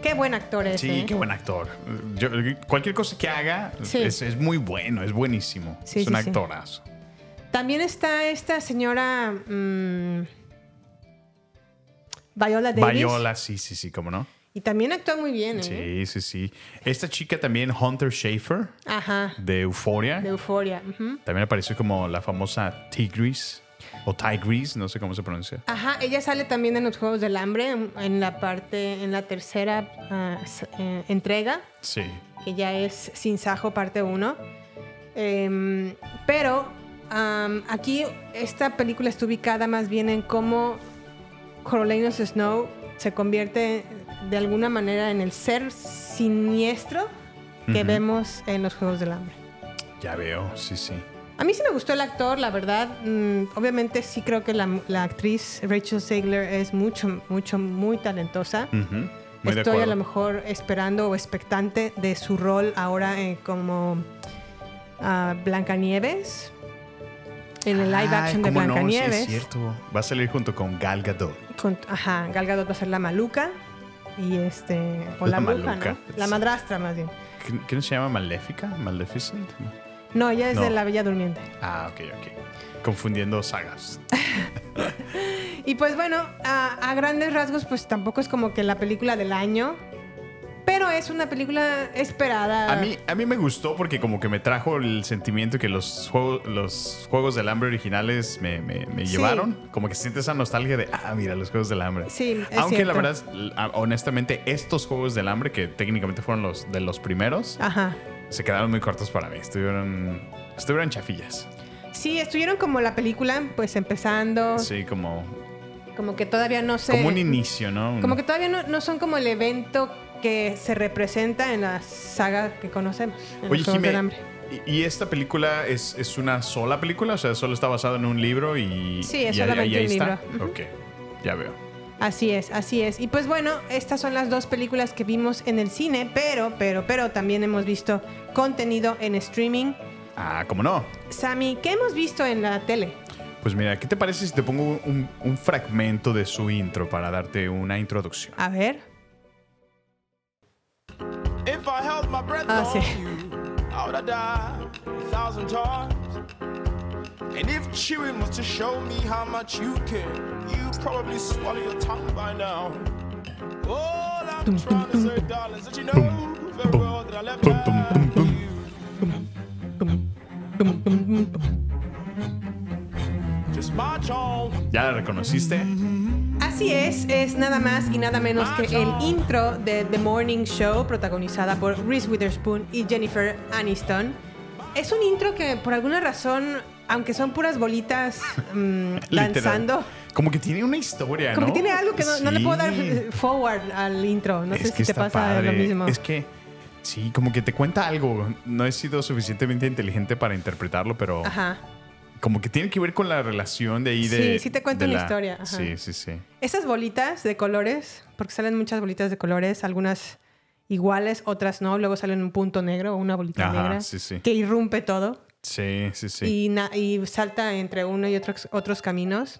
Qué buen actor es. Sí, ¿eh? qué buen actor. Yo- cualquier cosa que haga Sí. es, es muy bueno, es buenísimo. Sí, es un sí, sí. actorazo. También está esta señora mm, Viola Davis. Viola, sí, sí, sí, cómo no. Y también actúa muy bien, ¿eh? Sí, sí, sí. Esta chica también, Hunter Schafer, Ajá. de Euphoria. De Euforia. ujú. También apareció como la famosa Tigris o Tigris, no sé cómo se pronuncia. Ajá, ella sale también en los Juegos del Hambre, en, la parte, en la tercera ah, eh, entrega, Sí. que ya es Sin Sajo, parte 1. pero aquí esta película está ubicada más bien en cómo Coriolanus Snow se convierte de alguna manera en el ser siniestro que vemos en los Juegos del Hambre. Ya veo, sí, sí. A mí sí me gustó el actor, la verdad. Mm, obviamente sí creo que la, la actriz Rachel Zegler es mucho, mucho, muy talentosa. Muy Estoy a lo mejor esperando o expectante de su rol ahora eh, como ah, Blancanieves. En el live action de cómo no, sí, Blancanieves. es cierto. Va a salir junto con Gal Gadot. Con- ajá, Gal Gadot va a ser la maluca. Y este. O la, La bruja, maluca, ¿no? La madrastra, más bien. ¿Qué, no se llama? ¿Maléfica? ¿Maleficent? No. No, ella es No. de la Bella Durmiente. Ah, ok, ok. Confundiendo sagas. *laughs* Y pues bueno, a, a grandes rasgos, pues tampoco es como que la película del año. Pero es una película esperada. A mí, a mí me gustó porque como que me trajo el sentimiento que los, juegos los Juegos del Hambre originales me, me- me Sí. llevaron. Como que siente esa nostalgia de, ah, mira, los Juegos del Hambre. Sí, es Aunque la verdad, ah, honestamente, estos Juegos del Hambre, que técnicamente fueron los de los primeros, Ajá. se quedaron muy cortos para mí. Estuvieron, estuvieron chafillas. Sí, estuvieron como la película, pues empezando. Sí, como, Como que todavía no sé. como un inicio, ¿no? Como que todavía no, no son como el evento que se representa en la saga que conocemos. En Oye, Jimé, Hambre. ¿y esta película es, es una sola película? O sea, solo está basada en un libro y. Sí, es y ahí- solamente ahí un está? libro. Ok, ya veo. Así es, así es. Y pues bueno, estas son las dos películas que vimos en el cine, pero, pero, pero también hemos visto contenido en streaming. Ah, ¿cómo no? Sammy, ¿qué hemos visto en la tele? Pues mira, ¿qué te parece si te pongo un, un fragmento de su intro para darte una introducción? A ver. Thousand times. And if chewing was to show me how much you care, you'd probably swallow your tongue by now. All I'm trying to say, darling, is that you know very well that I left Pum, pum, pum, out you. Just march on. ¿Ya la reconociste? Así es, es nada más y nada menos que el intro de The Morning Show, protagonizada por Reese Witherspoon y Jennifer Aniston. Es un intro que por alguna razón, aunque son puras bolitas mm, *laughs* danzando, Como que tiene una historia, como ¿no? que tiene algo que no, no le puedo dar forward al intro. No es sé si te pasa padre. lo mismo. Es que sí, como que te cuenta algo. No he sido suficientemente inteligente para interpretarlo, pero Ajá. Como que tiene que ver con la relación de ahí de. Sí, sí te cuenta de una la- historia, ajá. Sí, sí, sí. Esas bolitas de colores, porque salen muchas bolitas de colores, algunas iguales, otras no. Luego salen un punto negro o una bolita Ajá, negra sí, sí. que irrumpe todo. Sí, sí, sí. y, y salta entre uno y otros, otros caminos.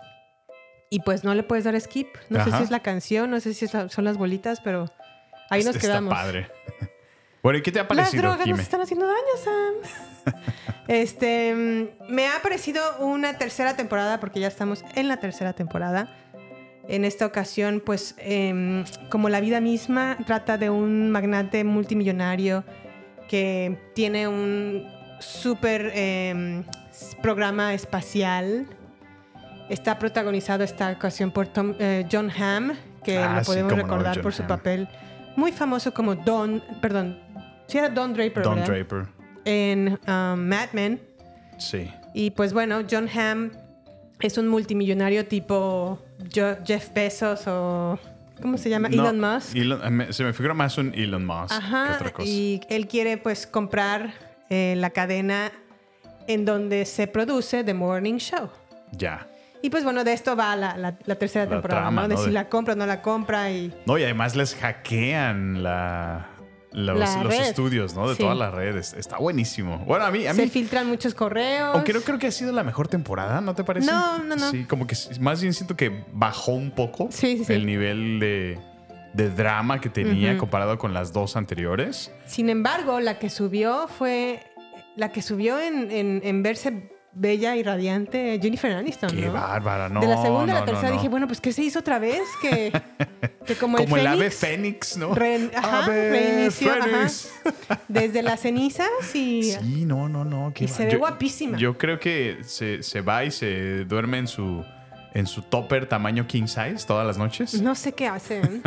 Y pues no le puedes dar skip. No sé si es la canción, no sé si la- son las bolitas, pero ahí nos Está quedamos. padre. *laughs* Bueno, ¿y qué te ha Las parecido, drogas Jime? nos están haciendo daño, Sam. *laughs* este, mm, me ha parecido una tercera temporada, porque ya estamos en la tercera temporada. En esta ocasión, pues, em, como la vida misma, trata de un magnate multimillonario que tiene un súper s- programa espacial. Está protagonizado esta ocasión por Tom- eh, John Hamm, que Ah, lo podemos recordar por su papel muy famoso como Don, perdón, si era Don Draper, Don ¿verdad? Draper. En um, Mad Men. Sí. Y pues bueno, John Hamm es un multimillonario tipo Jeff Bezos o ¿cómo se llama? No, Elon Musk. Elon- eh, se me figura más un Elon Musk que Ajá, otra cosa. y él quiere pues comprar eh, la cadena en donde se produce The Morning Show. Ya. Y pues bueno, de esto va la, la- la tercera La temporada, trama, ¿no? De ¿no? si la compra o no la compra y... No, y además les hackean la, los, estudios, ¿no? De Sí. todas las redes. Está buenísimo. Bueno, a mí, a Se mí filtran muchos correos. aunque no creo que ha sido la mejor temporada, ¿no te parece? No, no, no. Sí, como que más bien siento que bajó un poco Sí, sí, sí. el nivel de, de drama que tenía comparado con las dos anteriores. Sin embargo, la que subió fue. La que subió en, en- en verse bella y radiante, Jennifer Aniston. Qué ¿no? bárbara, no. de la segunda a la tercera no, dije, bueno, pues ¿qué se hizo otra vez? Que, *laughs* que como, Como el el ave Fénix. ¿no? re- ajá, Ave reinició, ajá. fénix. *laughs* Desde las cenizas y. *laughs* Sí, no, no, no. qué Y se ve yo- guapísima. Yo creo que se, se va y se duerme en su, en su topper tamaño king size todas las noches. No sé qué hacen.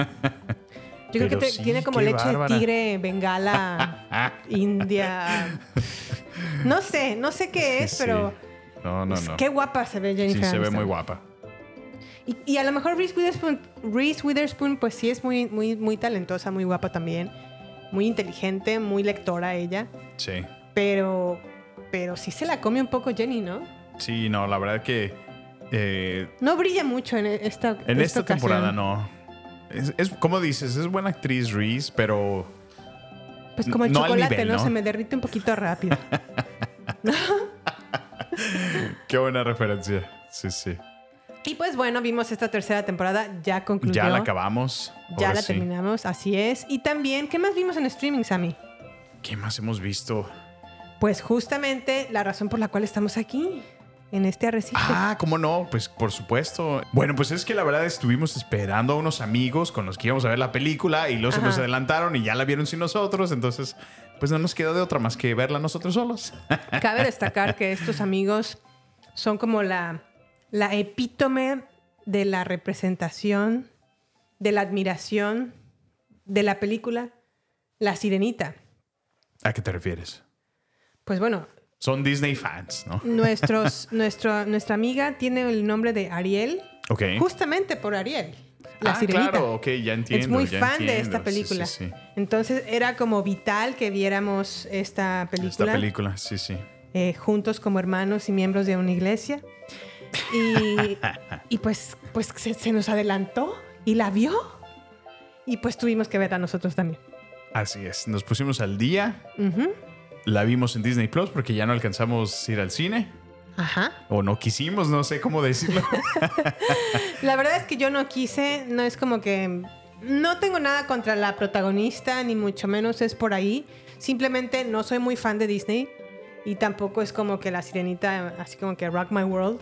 Yo creo que Pero te- sí, tiene como leche bárbara. de tigre, bengala, *laughs* india. No sé, no sé qué es, Sí. pero No, no, no. qué guapa se ve Sí, Jennifer se ve muy guapa. Y, y a lo mejor Reese Witherspoon, Reese Witherspoon, pues sí es muy, muy, muy talentosa, muy guapa también. Muy inteligente, muy lectora ella. Sí. Pero, pero sí se la come un poco Jenny, ¿no? Sí, no, la verdad que eh, No brilla mucho en esta en esta, temporada no. Es, es- como dices, es buena actriz Reese, pero Pues como el No chocolate, nivel, ¿no? ¿no? Se me derrite un poquito rápido. *laughs* qué buena referencia. Sí, sí. y pues bueno, vimos esta tercera temporada, ya concluyó. Ya la acabamos. Ya Ahora la sí. terminamos, así es. Y también, ¿qué más vimos en streaming, Sammy? ¿Qué más hemos visto? Pues justamente la razón por la cual estamos aquí, en este arrecife. Ah, ¿cómo no? Pues por supuesto. Bueno, pues es que la verdad estuvimos esperando a unos amigos con los que íbamos a ver la película y luego se nos adelantaron y ya la vieron sin nosotros, entonces pues no nos quedó de otra más que verla nosotros solos. *laughs* Cabe destacar que estos amigos son como la, la epítome de la representación, de la admiración de la película La Sirenita. ¿A qué te refieres? Pues bueno, Son Disney fans, ¿no? nuestros, *laughs* nuestro, nuestra amiga tiene el nombre de Ariel, Ok. justamente por Ariel, la ah, Sirenita. claro, ok, ya entiendo. es muy ya fan de esta película. Sí, sí. Entonces era como vital que viéramos esta película, Esta película, sí, sí. eh, juntos como hermanos y miembros de una iglesia. Y, *laughs* y pues, pues se, se nos adelantó y la vio. Y pues tuvimos que verla nosotros también. Así es. Nos pusimos al día. La vimos en Disney Plus porque ya no alcanzamos a ir al cine. Ajá. O no quisimos, no sé cómo decirlo. *laughs* La verdad es que yo no quise, no es como que no tengo nada contra la protagonista, ni mucho menos es por ahí. Simplemente no soy muy fan de Disney y tampoco es como que la sirenita, así como que rock my world.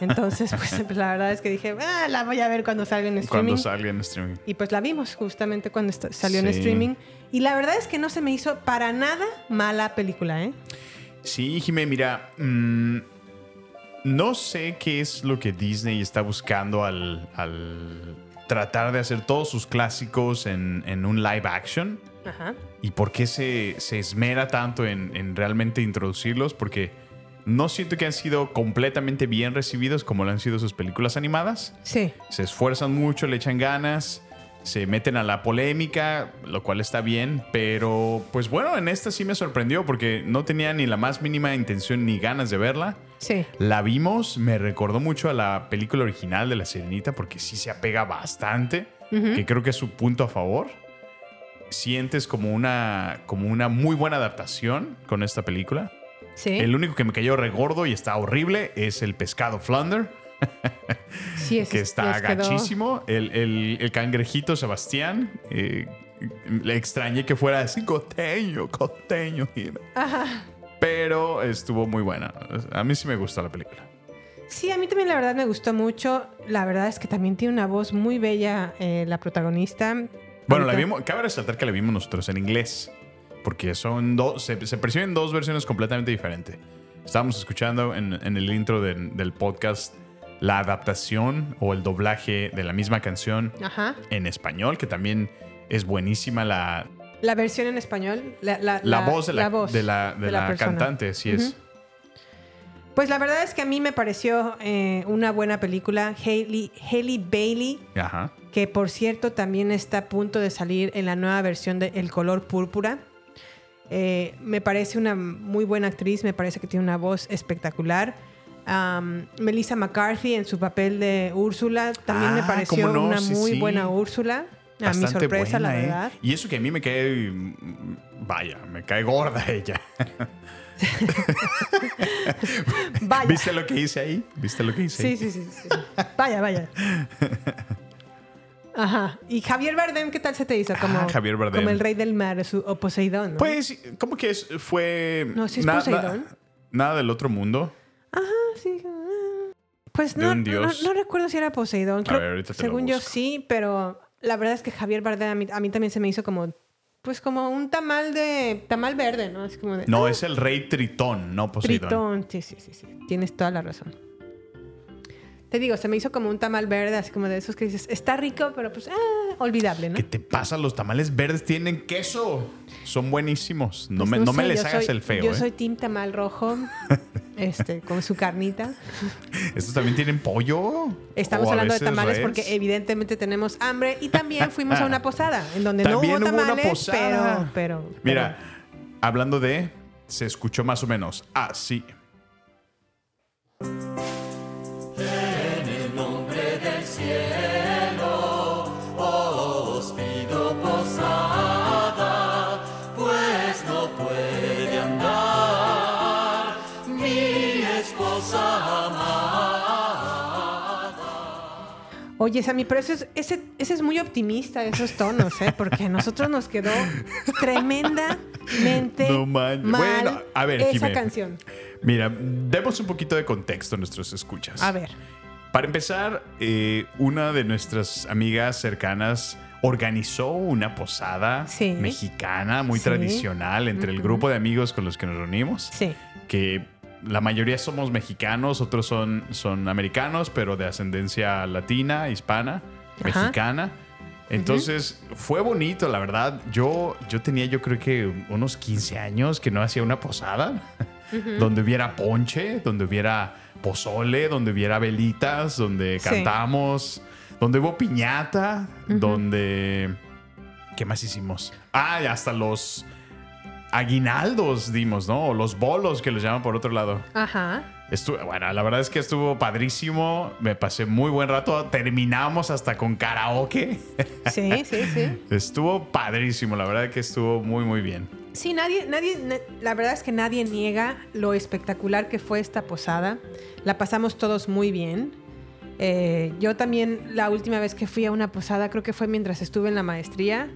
Entonces, pues, *laughs* la verdad es que dije, ah, la voy a ver cuando salga en streaming. Cuando salga en streaming. Y pues la vimos justamente cuando salió en streaming. Y la verdad es que no se me hizo para nada mala película, ¿eh? Sí, Jimé, mira, mm, no sé qué es lo que Disney está buscando al, al tratar de hacer todos sus clásicos en, en un live action Ajá. y por qué se, se esmera tanto en, en realmente introducirlos, porque no siento que han sido completamente bien recibidos como lo han sido sus películas animadas. Sí. Se esfuerzan mucho, le echan ganas, se meten a la polémica, lo cual está bien, pero pues bueno, en esta sí me sorprendió porque no tenía ni la más mínima intención ni ganas de verla. Sí. La vimos, me recordó mucho a la película original de La Sirenita porque sí se apega bastante, que creo que es su punto a favor. Sientes como una, como una muy buena adaptación con esta película. Sí. El único que me cayó regordo y está horrible es el pescado Flounder sí, ese que está gachísimo. El, el- el cangrejito Sebastián. eh, le extrañé que fuera así costeño, costeño. Pero estuvo muy buena. A mí sí me gustó la película. Sí, a mí también la verdad me gustó mucho. La verdad es que también tiene una voz muy bella eh, la protagonista. Bueno, la vimos, cabe resaltar que la vimos nosotros en inglés. Porque son dos, se, se perciben dos versiones completamente diferentes. Estábamos escuchando en, en el intro del- del podcast la adaptación o el doblaje de la misma canción Ajá. en español, que también es buenísima la, La versión en español. La, la- La, la- voz de la, voz de la, de de cantante, sí es. Pues la verdad es que a mí me pareció eh, una buena película. Hailey, Hailey Bailey, Ajá. que por cierto también está a punto de salir en la nueva versión de El color púrpura. Eh, me parece una muy buena actriz, me parece que tiene una voz espectacular. Melissa McCarthy en su papel de Úrsula también me Ah, pareció no, una sí, muy sí. buena Úrsula. A mi sorpresa, buena, la ¿eh? verdad. Y eso que a mí me cae. Vaya, me cae gorda ella. *laughs* Vaya. ¿Viste lo que hice ahí? ¿Viste lo que hice Sí, ahí? sí, sí, sí. Vaya, vaya. *laughs* Ajá. ¿Y Javier Bardem qué tal se te hizo? Como, Ah, Javier Bardem. Como el rey del mar su- o Poseidón, ¿no? Pues, ¿cómo que es? fue. No, sí es na- na- Poseidón. nada del otro mundo. Pues De no, un no, dios. no recuerdo si era Poseidón. Creo- ver, ahorita te lo según yo sí, pero la verdad es que Javier Bardem a mí, a mí también se me hizo como... Pues como un tamal de... Tamal verde, ¿no? Es como de... No, ah, es el rey Tritón, no Poseidón. Tritón. Sí, sí, sí, sí. Tienes toda la razón. Te digo, se me hizo como un tamal verde, así como de esos que dices, está rico, pero pues, ah, olvidable, ¿no? ¿Qué te pasa? Los tamales verdes tienen queso. Son buenísimos. No Pues me, no me sé, les hagas soy- el feo, Yo ¿eh? soy team tamal rojo, *laughs* este, con su carnita. ¿Estos también tienen pollo? Estamos ¿O a hablando de tamales res? porque evidentemente tenemos hambre y también fuimos a una *laughs* posada en donde no También hubo hubo una tamales, posada. pero, pero Mira, hablando de, se escuchó más o menos así. Oye, Sammy, pero eso es, ese, ese es muy optimista, esos tonos, ¿eh? Porque a nosotros nos quedó tremendamente No mal Bueno, a ver, esa Jimé. canción. Mira, demos un poquito de contexto a nuestros escuchas. A ver. Para empezar, eh, una de nuestras amigas cercanas organizó una posada Sí. mexicana muy Sí. tradicional entre el grupo de amigos con los que nos reunimos. Sí. que la mayoría somos mexicanos, otros son, son americanos, pero de ascendencia latina, hispana, Ajá. mexicana. Entonces fue bonito, la verdad. Yo, yo tenía yo creo que unos 15 años que no hacía una posada *laughs* donde hubiera ponche, donde hubiera pozole, donde hubiera velitas, donde Sí. cantamos, donde hubo piñata, donde... ¿Qué más hicimos? Ah, hasta los aguinaldos dimos, ¿no? O los bolos que los llaman por otro lado. Ajá. Estuvo, bueno, la verdad es que estuvo padrísimo. Me pasé muy buen rato. Terminamos hasta con karaoke. *laughs* Sí, sí, sí. Estuvo padrísimo. La verdad que estuvo muy, muy bien. Sí, nadie, nadie, na- la verdad es que nadie niega lo espectacular que fue esta posada. La pasamos todos muy bien. Eh, yo también la última vez que fui a una posada creo que fue mientras estuve en la maestría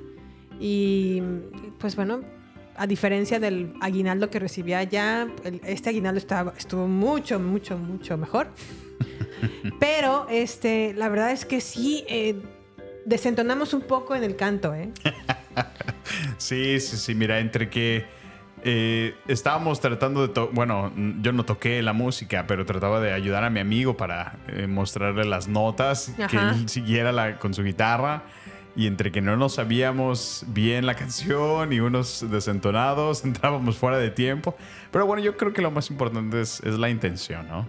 y pues bueno, a diferencia del aguinaldo que recibía allá, el- este aguinaldo estaba, estuvo mucho, mucho, mucho mejor. *laughs* Pero este, la verdad es que sí, eh, desentonamos un poco en el canto, ¿eh? *laughs* Sí, sí, sí. Mira, entre que eh, estábamos tratando de... bueno, yo no toqué la música, pero trataba de ayudar a mi amigo para eh, mostrarle las notas, que él siguiera la- con su guitarra. Y entre que no nos sabíamos bien la canción y unos desentonados, *laughs* entrábamos fuera de tiempo. Pero bueno, yo creo que lo más importante es, es la intención, ¿no?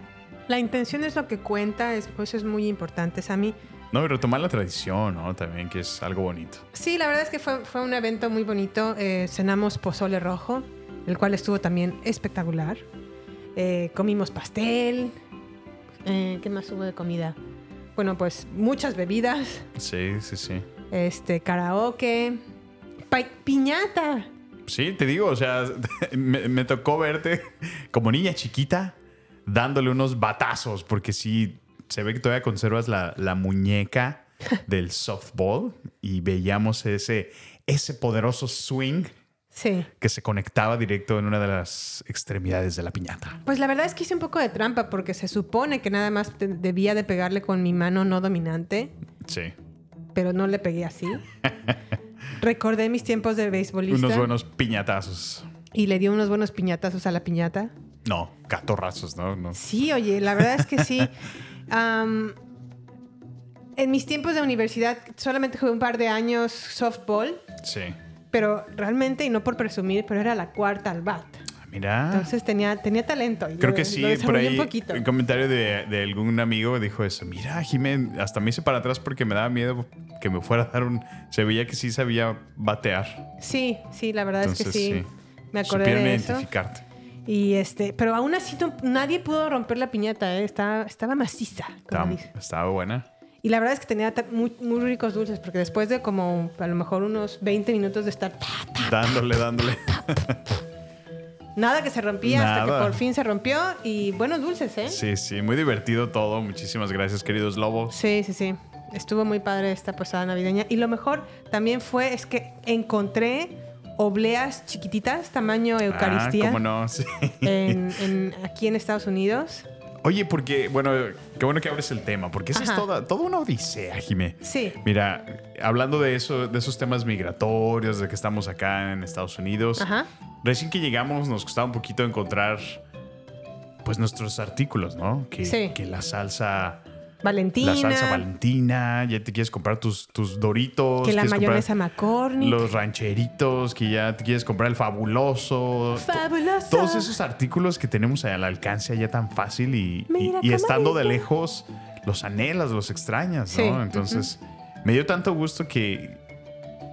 La intención es lo que cuenta, es, eso es muy importante, Sammy. No, y retomar la tradición, ¿no? También, que es algo bonito. Sí, la verdad es que fue, fue un evento muy bonito. Eh, cenamos pozole rojo, el cual estuvo también espectacular. Eh, comimos pastel. Eh, ¿Qué más hubo de comida? Bueno, pues muchas bebidas, Sí, sí, sí. Este, karaoke, piñata. Sí, te digo, o sea, *laughs* me, me tocó verte como niña chiquita dándole unos batazos, porque sí, se ve que todavía conservas la, la muñeca *laughs* del softball y veíamos ese, ese poderoso swing Sí. que se conectaba directo en una de las extremidades de la piñata. Pues la verdad es que hice un poco de trampa porque se supone que nada más debía de pegarle con mi mano no dominante, Sí. Pero no le pegué así. *laughs* Recordé mis tiempos de beisbolista. Unos buenos piñatazos. Y le dio unos buenos piñatazos a la piñata. No, catorrazos, ¿no? no. Sí, oye, la verdad es que sí. *laughs* En mis tiempos de universidad solamente jugué un par de años softball, Sí. pero realmente, y no por presumir, pero era la cuarta al bat. Mira. Entonces tenía, tenía talento. Creo que sí, por ahí un comentario de, de algún amigo dijo eso. Mira, Jiménez, hasta me hice para atrás porque me daba miedo que me fuera a dar un... Se veía que sí sabía batear. Sí, sí, la verdad Entonces es que sí. sí. Me acordé Supieron de eso. identificarte. Y este, pero aún así nadie pudo romper la piñata, ¿eh? estaba, estaba maciza, como Estaba, buena. Y la verdad es que tenía muy, muy ricos dulces, porque después de como a lo mejor unos 20 minutos de estar ta, ta, Dándole, dándole. Nada que se rompía hasta que por fin se rompió y buenos dulces, ¿eh? Sí, sí, muy divertido todo. Muchísimas gracias, queridos lobos. Sí, sí, sí. Estuvo muy padre esta posada navideña. Y lo mejor también fue es que encontré obleas chiquititas, tamaño Ah, Eucaristía, cómo no, *laughs* sí. en- en- aquí en Estados Unidos. Oye, porque, bueno, qué bueno que abres el tema, porque esa es toda, toda una odisea, Jimé. Sí. Mira, hablando de eso, de esos temas migratorios, de que estamos acá en Estados Unidos, Ajá. recién que llegamos nos costaba un poquito encontrar, pues, nuestros artículos, ¿no? Que, Sí. que la salsa, Valentina. la salsa valentina, ya te quieres comprar tus, tus doritos. Que la mayonesa McCormick. Los rancheritos, que ya te quieres comprar el fabuloso. Fabuloso. Todos esos artículos que tenemos al alcance allá tan fácil y, y- Mira y cómo estando de lejos, los anhelas, los extrañas, ¿no? Sí, Entonces, me dio tanto gusto que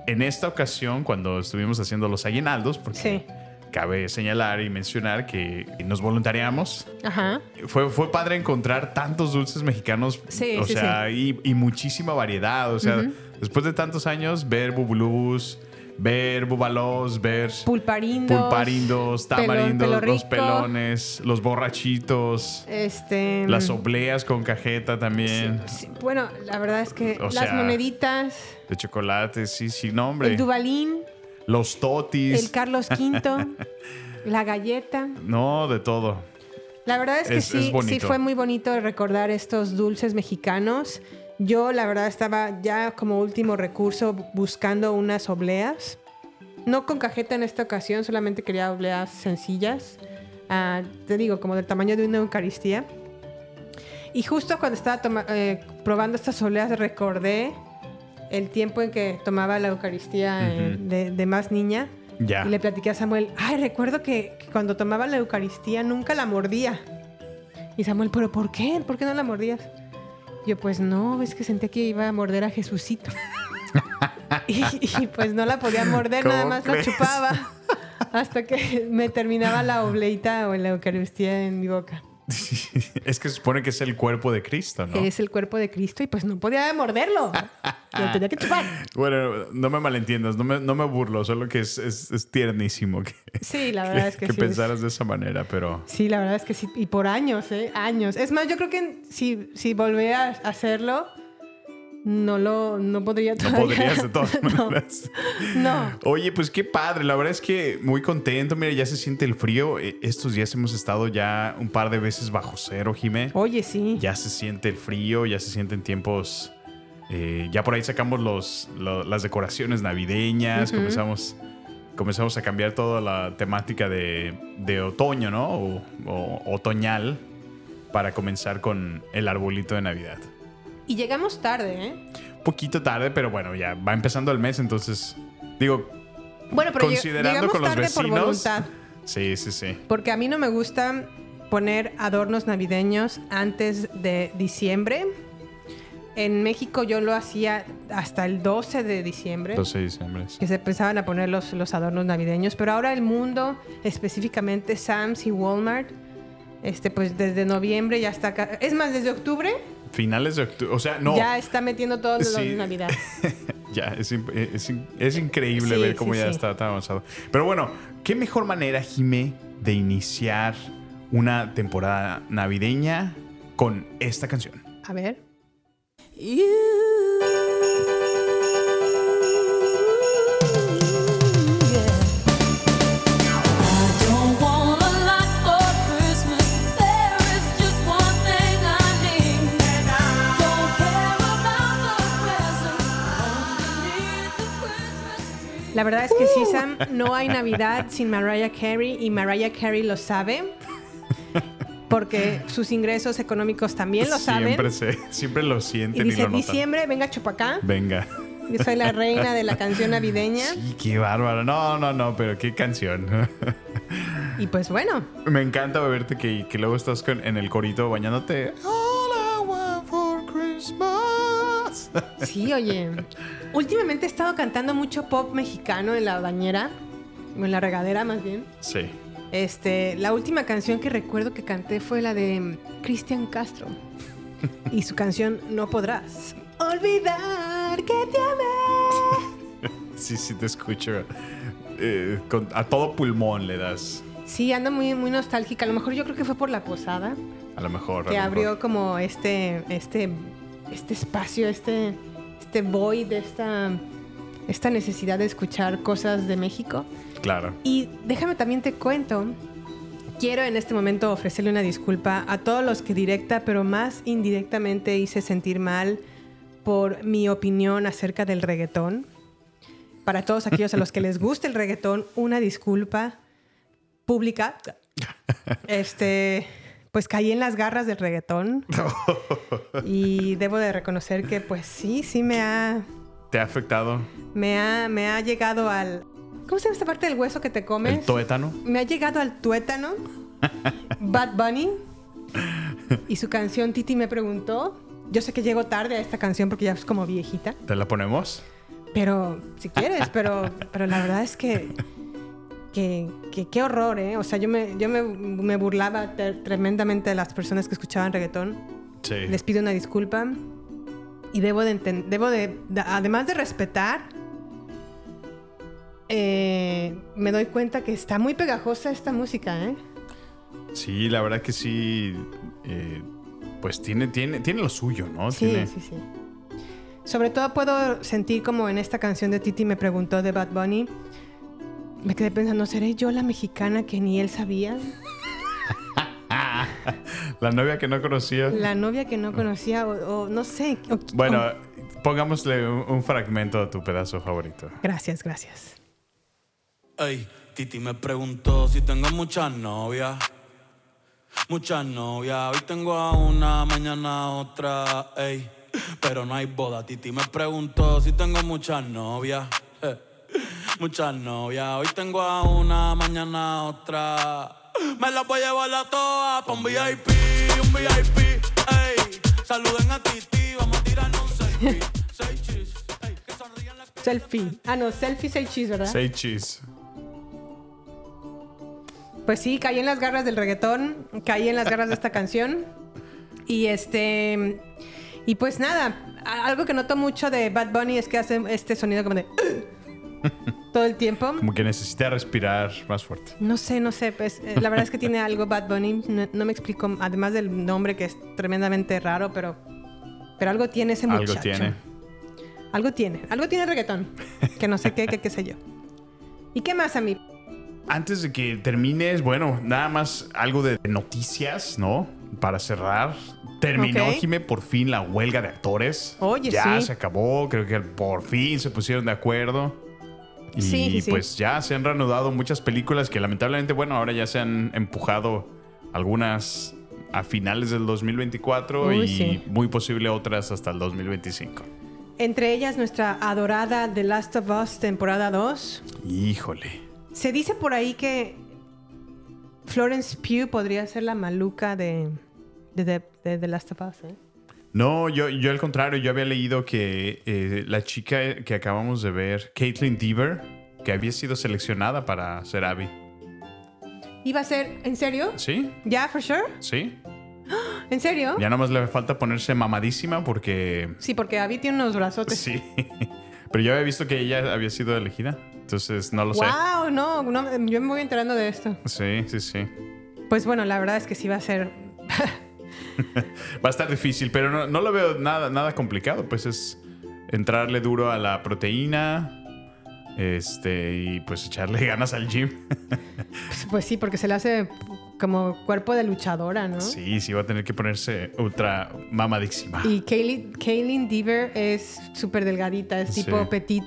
en esta ocasión, cuando estuvimos haciendo los aguinaldos, porque Sí. Cabe señalar y mencionar que nos voluntariamos, Ajá. fue, fue padre encontrar tantos dulces mexicanos, Sí, o sí, sea, Y, y muchísima variedad, o sea, después de tantos años, ver bubulús, ver bubalos, ver Pulparindos. pulparindos, pelo- tamarindos, pelo los rico, pelones, los borrachitos, Este. las mm, obleas con cajeta también, sí, bueno, la verdad es que O las sea, moneditas, de chocolate, sí, sí, no, hombre. el Dubalín, los totis, el Carlos V, *laughs* la galleta. no, de todo. La verdad es que Es- es sí, sí fue muy bonito recordar estos dulces mexicanos. Yo, la verdad, estaba ya como último recurso bu- buscando unas obleas. No con cajeta en esta ocasión, solamente quería obleas sencillas. Ah, te digo, como del tamaño de una Eucaristía. Y justo cuando estaba eh, probando estas obleas, recordé el tiempo en que tomaba la Eucaristía eh, de, de más niña. Ya. Y le platiqué a Samuel, ay, recuerdo que, que cuando tomaba la Eucaristía nunca la mordía. Y Samuel, ¿pero por qué? ¿Por qué no la mordías? Yo, pues no, es que sentía que iba a morder a Jesucito. *laughs* y, y, pues no la podía morder, nada ¿Cómo más crees? la chupaba. Hasta que me terminaba la obleita o la Eucaristía en mi boca. *laughs* es que se supone que es el cuerpo de Cristo, ¿no? Es el cuerpo de Cristo y pues no podía morderlo. *laughs* Lo tenía que chupar. Bueno, no me malentiendas, no me, no me burlo, solo que es, es, es tiernísimo que, Sí, la verdad es que, que sí. pensaras de esa manera, pero Sí, la verdad es que sí. Y por años, ¿eh? Años. Es más, yo creo que si, si volviera a hacerlo, no lo no podría no todavía. podrías de todas *laughs* No, maneras. No. Oye, pues qué padre, la verdad es que muy contento, mira, ya se siente el frío. Eh, Estos días hemos estado ya un par de veces bajo cero, Jimé. Oye, sí. Ya se siente el frío, ya se sienten tiempos... eh, ya por ahí sacamos los, lo- las decoraciones navideñas, comenzamos, comenzamos a cambiar toda la temática de, de otoño, ¿no? O, o otoñal para comenzar con el arbolito de Navidad. Y llegamos tarde, ¿eh? poquito tarde, pero bueno, ya va empezando el mes, entonces digo, Bueno, pero considerando llegamos con los tarde por vecinos. voluntad. Sí, sí, sí. Porque a mí no me gusta poner adornos navideños antes de diciembre. En México yo lo hacía hasta el 12 de diciembre. 12 de diciembre. que se empezaban a poner los, los adornos navideños, pero ahora el mundo, específicamente Sam's y Walmart, este, pues desde noviembre ya está acá. Es más, desde octubre Finales de octubre, o sea, no, ya está metiendo todos los Sí. de Navidad. *laughs* ya, es, es es increíble Sí, ver cómo sí, ya sí. está tan avanzado. Pero bueno, ¿qué mejor manera, Jimé, de iniciar una temporada navideña con esta canción? A ver. Don't La verdad es que sí, Sam, no hay Navidad sin Mariah Carey y Mariah Carey lo sabe. Porque sus ingresos económicos también lo saben. Siempre, se, siempre lo Y sienten y, dice, lo notan. diciembre, venga chupacá. Venga. Yo soy la reina de la canción navideña. Sí, qué bárbaro. No, no, no, pero qué canción. Y pues bueno, Me encanta verte que, que luego estás con- en el corito bañándote. All I want for Christmas. Sí, oye. Últimamente he estado cantando mucho pop mexicano en la bañera. O en la regadera, más bien. Sí. Este, la última canción que recuerdo que canté fue la de Cristian Castro. Y su canción No podrás olvidar que te amé. *laughs* Sí, sí, te escucho. Eh, con- a todo pulmón le das. Sí, ando muy, muy nostálgica. A lo mejor yo creo que fue por la posada A lo mejor. a que lo abrió mejor. como este, este, este espacio, este, este void, esta, esta necesidad de escuchar cosas de México. Claro. Y déjame también te cuento, quiero en este momento ofrecerle una disculpa a todos los que directa, pero más indirectamente hice sentir mal por mi opinión acerca del reggaetón. Para todos aquellos a los que les gusta el reggaetón, una disculpa pública. *laughs* Este, pues caí en las garras del reggaetón. *laughs* Y debo de reconocer que pues sí, sí me ha ¿Te ha afectado me ha, me ha llegado al... ¿Cómo se llama esta parte del hueso que te comes? el tuétano? Me ha llegado al tuétano. Bad Bunny. Y su canción Titi me preguntó. Yo sé que llego tarde a esta canción porque ya es como viejita. ¿Te la ponemos? Pero, si quieres, pero, pero la verdad es que... Que, que- qué horror, ¿eh? O sea, yo me, yo me, me burlaba te- tremendamente de las personas que escuchaban reggaetón. Sí. Les pido una disculpa. Y debo de debo de, de- además de respetar, eh, me doy cuenta que está muy pegajosa esta música, ¿eh? Sí, la verdad que sí. eh, pues tiene, tiene, tiene lo suyo, ¿no? Sí, Tiene- sí, sí. Sobre todo puedo sentir como en esta canción de Titi me preguntó de Bad Bunny. Me quedé pensando, ¿seré yo la mexicana que ni él sabía? *laughs* La novia que no conocía. La novia que no conocía o, o no sé. o- Bueno, o- pongámosle un, un fragmento a tu pedazo favorito. gracias, gracias. Ey, Titi me preguntó si tengo muchas novias. Muchas novias. Hoy tengo a una, mañana a otra. Ey, pero no hay boda. Titi me preguntó si tengo muchas novias. Muchas novias. Hoy tengo a una, mañana a otra. Me las voy a llevar a todas pa' un VIP, un VIP. Ey, saluden a Titi. Vamos a tirarnos un selfie. *laughs* Seis chis. Ey, que sonrían las Selfie. Ah, no, selfie, say cheese, ¿verdad? Say cheese. Pues sí, caí en las garras del reggaetón, caí en las garras de esta *laughs* canción. Y este. Y pues nada, algo que noto mucho de Bad Bunny es que hace este sonido como de. Todo el tiempo. Como que necesita respirar más fuerte. No sé, no sé, pues eh, la verdad es que tiene algo Bad Bunny, no, no me explico, además del nombre que es tremendamente raro, pero, pero algo tiene ese muchacho. Algo tiene. Algo tiene, algo tiene reggaetón, que no sé qué, qué, qué sé yo. ¿Y qué más a mí? Antes de que termines, bueno, nada más algo de noticias, ¿no? Para cerrar. Terminó, Ok. Jime, por fin la huelga de actores. Oye, ya sí. se acabó, creo que por fin se pusieron de acuerdo. Y Sí, sí, sí. pues ya se han reanudado muchas películas que lamentablemente, bueno, ahora ya se han empujado algunas a finales del 2024 Uy, y sí. muy posible otras hasta el 2025. Entre ellas nuestra adorada The Last of Us temporada 2. Híjole. Se dice por ahí que Florence Pugh podría ser la maluca de, de, de- de The Last of Us. ¿eh? No, yo, yo al contrario, yo había leído que eh, la chica que acabamos de ver, Caitlin Deaver, que había sido seleccionada para ser Abby. ¿Iba a ser, en serio? ¿Sí? ¿Ya, for sure? ¿Sí? *gasps* ¿En serio? Ya nomás le falta ponerse mamadísima porque... Sí, porque Abby tiene unos brazotes. Sí. *laughs* Pero yo había visto que ella había sido elegida. Entonces, no lo sé. Wow, no, no, yo me voy enterando de esto. Sí, sí, sí. Pues bueno, la verdad es que sí va a ser. *laughs* *laughs* Va a estar difícil, pero no, no lo veo nada, nada complicado. Pues es entrarle duro a la proteína. Este, y pues echarle *laughs* ganas al gym. Pues, pues sí, porque se le hace como cuerpo de luchadora, ¿no? Sí, sí, va a tener que ponerse ultra mamadísima. Y Kaylin Deaver es súper delgadita, es tipo Sí. petit.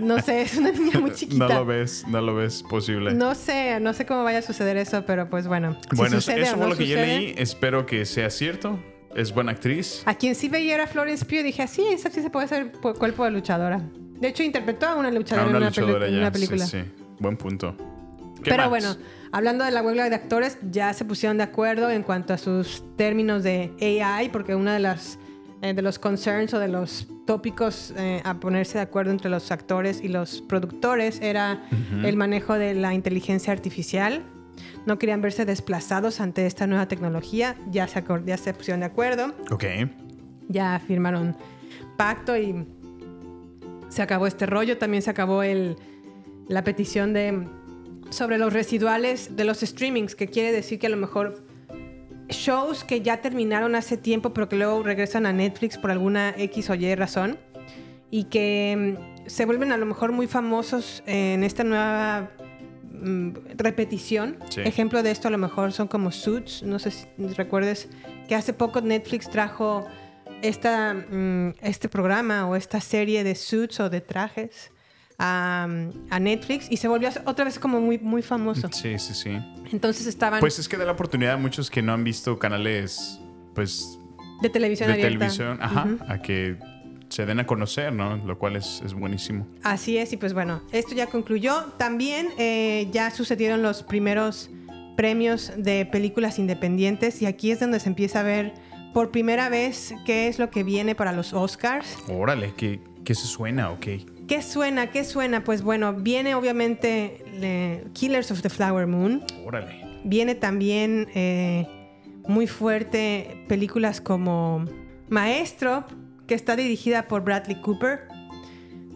No sé, es una niña muy chiquita. *laughs* no lo ves, no lo ves posible. No sé, no sé cómo vaya a suceder eso, pero pues bueno. si bueno, eso sucede eso fue no lo que yo sucede. leí. Espero que sea cierto. Es buena actriz. A quien sí veía era Florence Pugh, dije, "Ah, sí, esa sí se puede hacer cuerpo de luchadora. De hecho, interpretó a una A luchadora, una en, una luchadora ya. una película. Sí, sí. Buen punto. ¿Qué Pero más? bueno, hablando de la huelga de actores, ya se pusieron de acuerdo en cuanto a sus términos de AI, porque uno de las eh, de los concerns o de los tópicos eh, a ponerse de acuerdo entre los actores y los productores era el manejo de la inteligencia artificial. No querían verse desplazados ante esta nueva tecnología. Ya se, ya se pusieron de acuerdo. Ok. Ya firmaron pacto y se acabó este rollo. También se acabó el, la petición de sobre los residuales de los streamings, que quiere decir que a lo mejor shows que ya terminaron hace tiempo, pero que luego regresan a Netflix por alguna X o Y razón y que mm, se vuelven a lo mejor muy famosos en esta nueva mm, repetición. Sí. Ejemplo de esto a lo mejor son como Suits, no sé si recuerdes que hace poco Netflix trajo esta, mm, este programa o esta serie de Suits o de trajes a, a Netflix y se volvió otra vez como muy, muy famoso. Sí, sí, sí. Entonces estaban Pues es que da la oportunidad a muchos que no han visto canales, pues, de televisión de abierta. televisión, ajá, a que se den a conocer, ¿no? Lo cual es, es buenísimo. Así es, y pues bueno, esto ya concluyó. También eh, ya sucedieron los primeros premios de películas independientes y aquí es donde se empieza a ver por primera vez qué es lo que viene para los Oscars. Órale, ¿qué, qué se suena? Ok. ¿Qué suena? ¿Qué suena? Pues bueno, viene obviamente le- Killers of the Flower Moon. Órale. Viene también eh, muy fuerte películas como Maestro, que está dirigida por Bradley Cooper.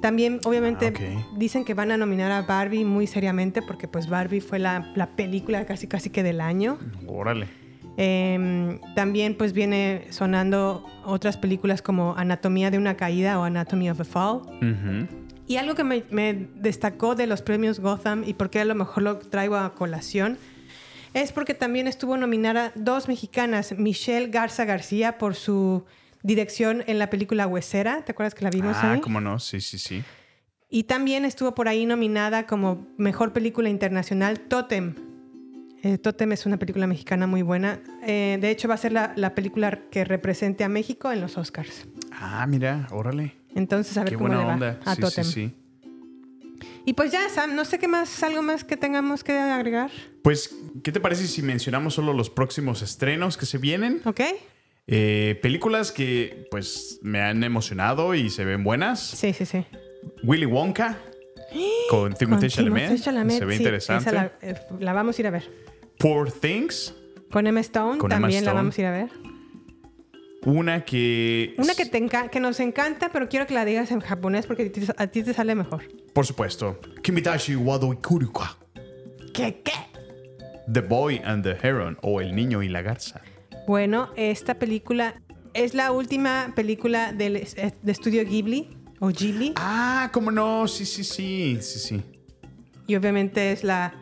También, obviamente, Ah, dicen que van a nominar a Barbie muy seriamente porque pues Barbie fue la, la película casi casi que del año. Órale. Eh, también pues viene sonando otras películas como Anatomía de una caída o Anatomy of a Fall. Y algo que me, me destacó de los premios Gotham y por qué a lo mejor lo traigo a colación es porque también estuvo nominada dos mexicanas, Michelle Garza García por su dirección en la película Huesera, ¿te acuerdas que la vimos Ah, ahí? cómo no, sí, sí, sí. Y también estuvo por ahí nominada como mejor película internacional Totem. Eh, Totem es una película mexicana muy buena. Eh, de hecho, va a ser la, la película que represente a México en los Oscars. Ah, mira, órale. Entonces, a ver Qué cómo buena le va onda. a sí, Totem. sí, sí. Y pues ya, Sam, no sé qué más, algo más que tengamos que agregar. Pues, ¿qué te parece si mencionamos solo los próximos estrenos que se vienen? ¿Ok? Eh, películas que, pues, me han emocionado y se ven buenas. Sí, sí, sí. Willy Wonka. *gasps* con Timothée Chalamet. Chalamet, Se ve sí, interesante. esa la, eh, la vamos a ir a ver. Poor Things, Con Emma Stone Con Emma también la Stone. vamos a ir a ver. Una que... Una que, te enca- que nos encanta, pero quiero que la digas en japonés porque a ti, te sale mejor. Por supuesto. Kimitashi Wado Ikuruka. ¿Qué qué? The Boy and the Heron o El Niño y la Garza. Bueno, esta película es la última película del de estudio Ghibli o Ghibli Ah, cómo no. Sí, sí, sí. Sí, sí. y obviamente es la,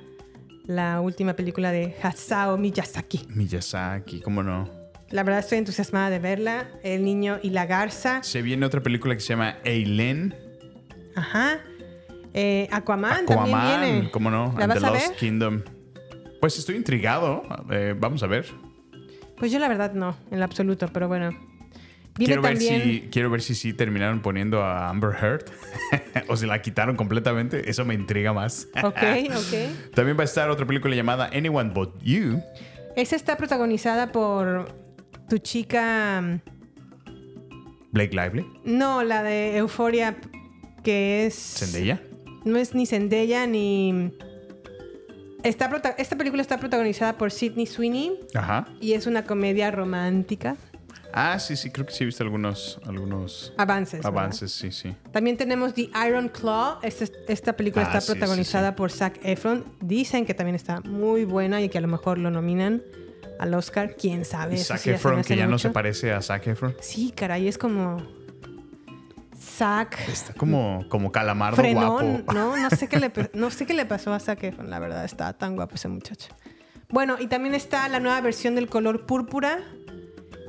la última película de Hasao Miyazaki. Miyazaki, cómo no. La verdad estoy entusiasmada de verla. El niño y la garza. Se viene otra película que se llama Eileen. Ajá. Eh, Aquaman, también Aquaman, viene. cómo no. ¿La And vas the a Lost ver? Kingdom. Pues estoy intrigado. Eh, vamos a ver. Pues yo la verdad no, en lo absoluto, pero bueno. Viene Quiero ver, si, quiero ver si sí terminaron poniendo a Amber Heard *laughs* o si la quitaron completamente. Eso me intriga más. Ok, ok. *laughs* También va a estar otra película llamada Anyone But You. Esa está protagonizada por tu chica. mm, Blake Lively. No, la de Euforia, que es. Zendaya. No es ni Zendaya ni. Está prota- esta película está protagonizada por Sidney Sweeney Ajá. y es una comedia romántica. Ah, sí, sí, creo que sí he visto algunos, algunos Avances. ¿verdad? avances, sí, sí. También tenemos The Iron Claw. Esta, esta película Ah, está sí, sí, protagonizada sí. por Zac Efron. Dicen que también está muy buena y que a lo mejor lo nominan al Oscar. ¿Quién sabe? Eso Zac sí Efron, que ya no se parece a Zac Efron. Sí, caray, es como... Zac... Está como, como calamardo Frenón, guapo. ¿no? No sé, qué le, *laughs* no sé qué le pasó a Zac Efron, la verdad. Está tan guapo ese muchacho. Bueno, y también está la nueva versión del color púrpura.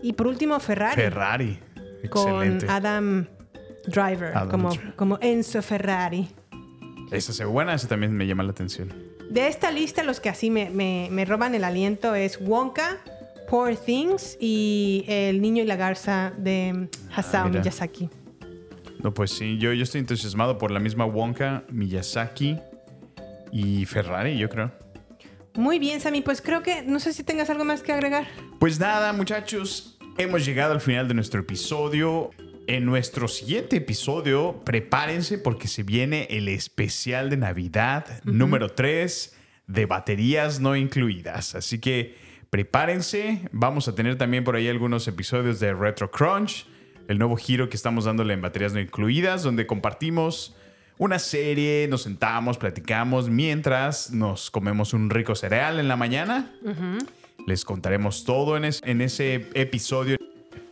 Y por último, Ferrari. Ferrari. Con Excelente. Adam Driver, Adam como, Driver. como Enzo Ferrari. Esa se buena, esa también me llama la atención. De esta lista, los que así me, me- me roban el aliento es Wonka, Poor Things y El Niño y la Garza de Hasao Ah, mira. Miyazaki. No, pues sí, yo, yo estoy entusiasmado por la misma Wonka, Miyazaki y Ferrari, yo creo. Muy bien, Sammy. Pues creo que no sé si tengas algo más que agregar. Pues nada, muchachos, hemos llegado al final de nuestro episodio. En nuestro siguiente episodio, prepárense porque se viene el especial de Navidad número 3 de baterías no incluidas. Así que prepárense. Vamos a tener también por ahí algunos episodios de Retro Crunch, el nuevo giro que estamos dándole en baterías no incluidas, donde compartimos una serie, nos sentamos, platicamos mientras nos comemos un rico cereal en la mañana. Les contaremos todo en, es- en ese episodio.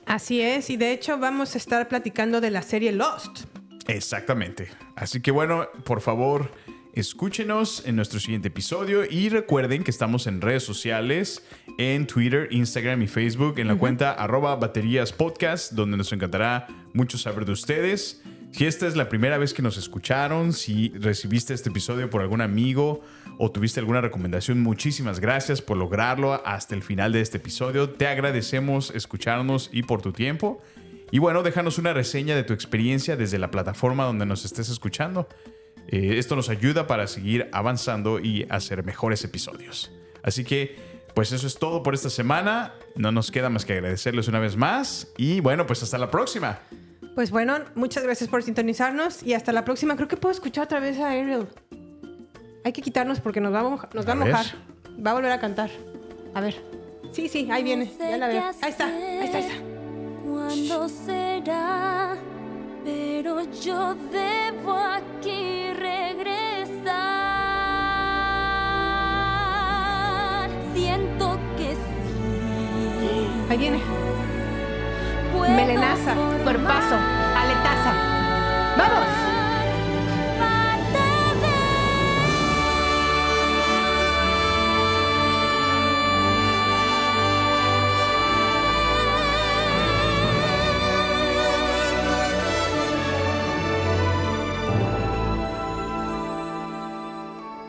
Así es, y de hecho vamos a estar platicando de la serie Lost. Exactamente. Así que bueno, por favor, escúchenos en nuestro siguiente episodio y recuerden que estamos en redes sociales, en Twitter, Instagram y Facebook, en la cuenta arroba baterías podcast, donde nos encantará mucho saber de ustedes. Si esta es la primera vez que nos escucharon, si recibiste este episodio por algún amigo o tuviste alguna recomendación, muchísimas gracias por lograrlo hasta el final de este episodio. Te agradecemos escucharnos y por tu tiempo. Y bueno, déjanos una reseña de tu experiencia desde la plataforma donde nos estés escuchando. Eh, esto nos ayuda para seguir avanzando y hacer mejores episodios. Así que, pues eso es todo por esta semana. No nos queda más que agradecerles una vez más. Y bueno, pues hasta la próxima. Pues bueno, muchas gracias por sintonizarnos y hasta la próxima. Creo que puedo escuchar otra vez a Ariel. Hay que quitarnos porque nos va a, moja- nos va a mojar. Va a volver a cantar. A ver. Sí, sí, ahí viene. Ya la veo. Ahí está, ahí está, ahí está. ¿Cuándo será? Pero yo debo aquí regresar. Siento que sí. Ahí viene. Melenaza, cuerpazo, aletaza. ¡Vamos!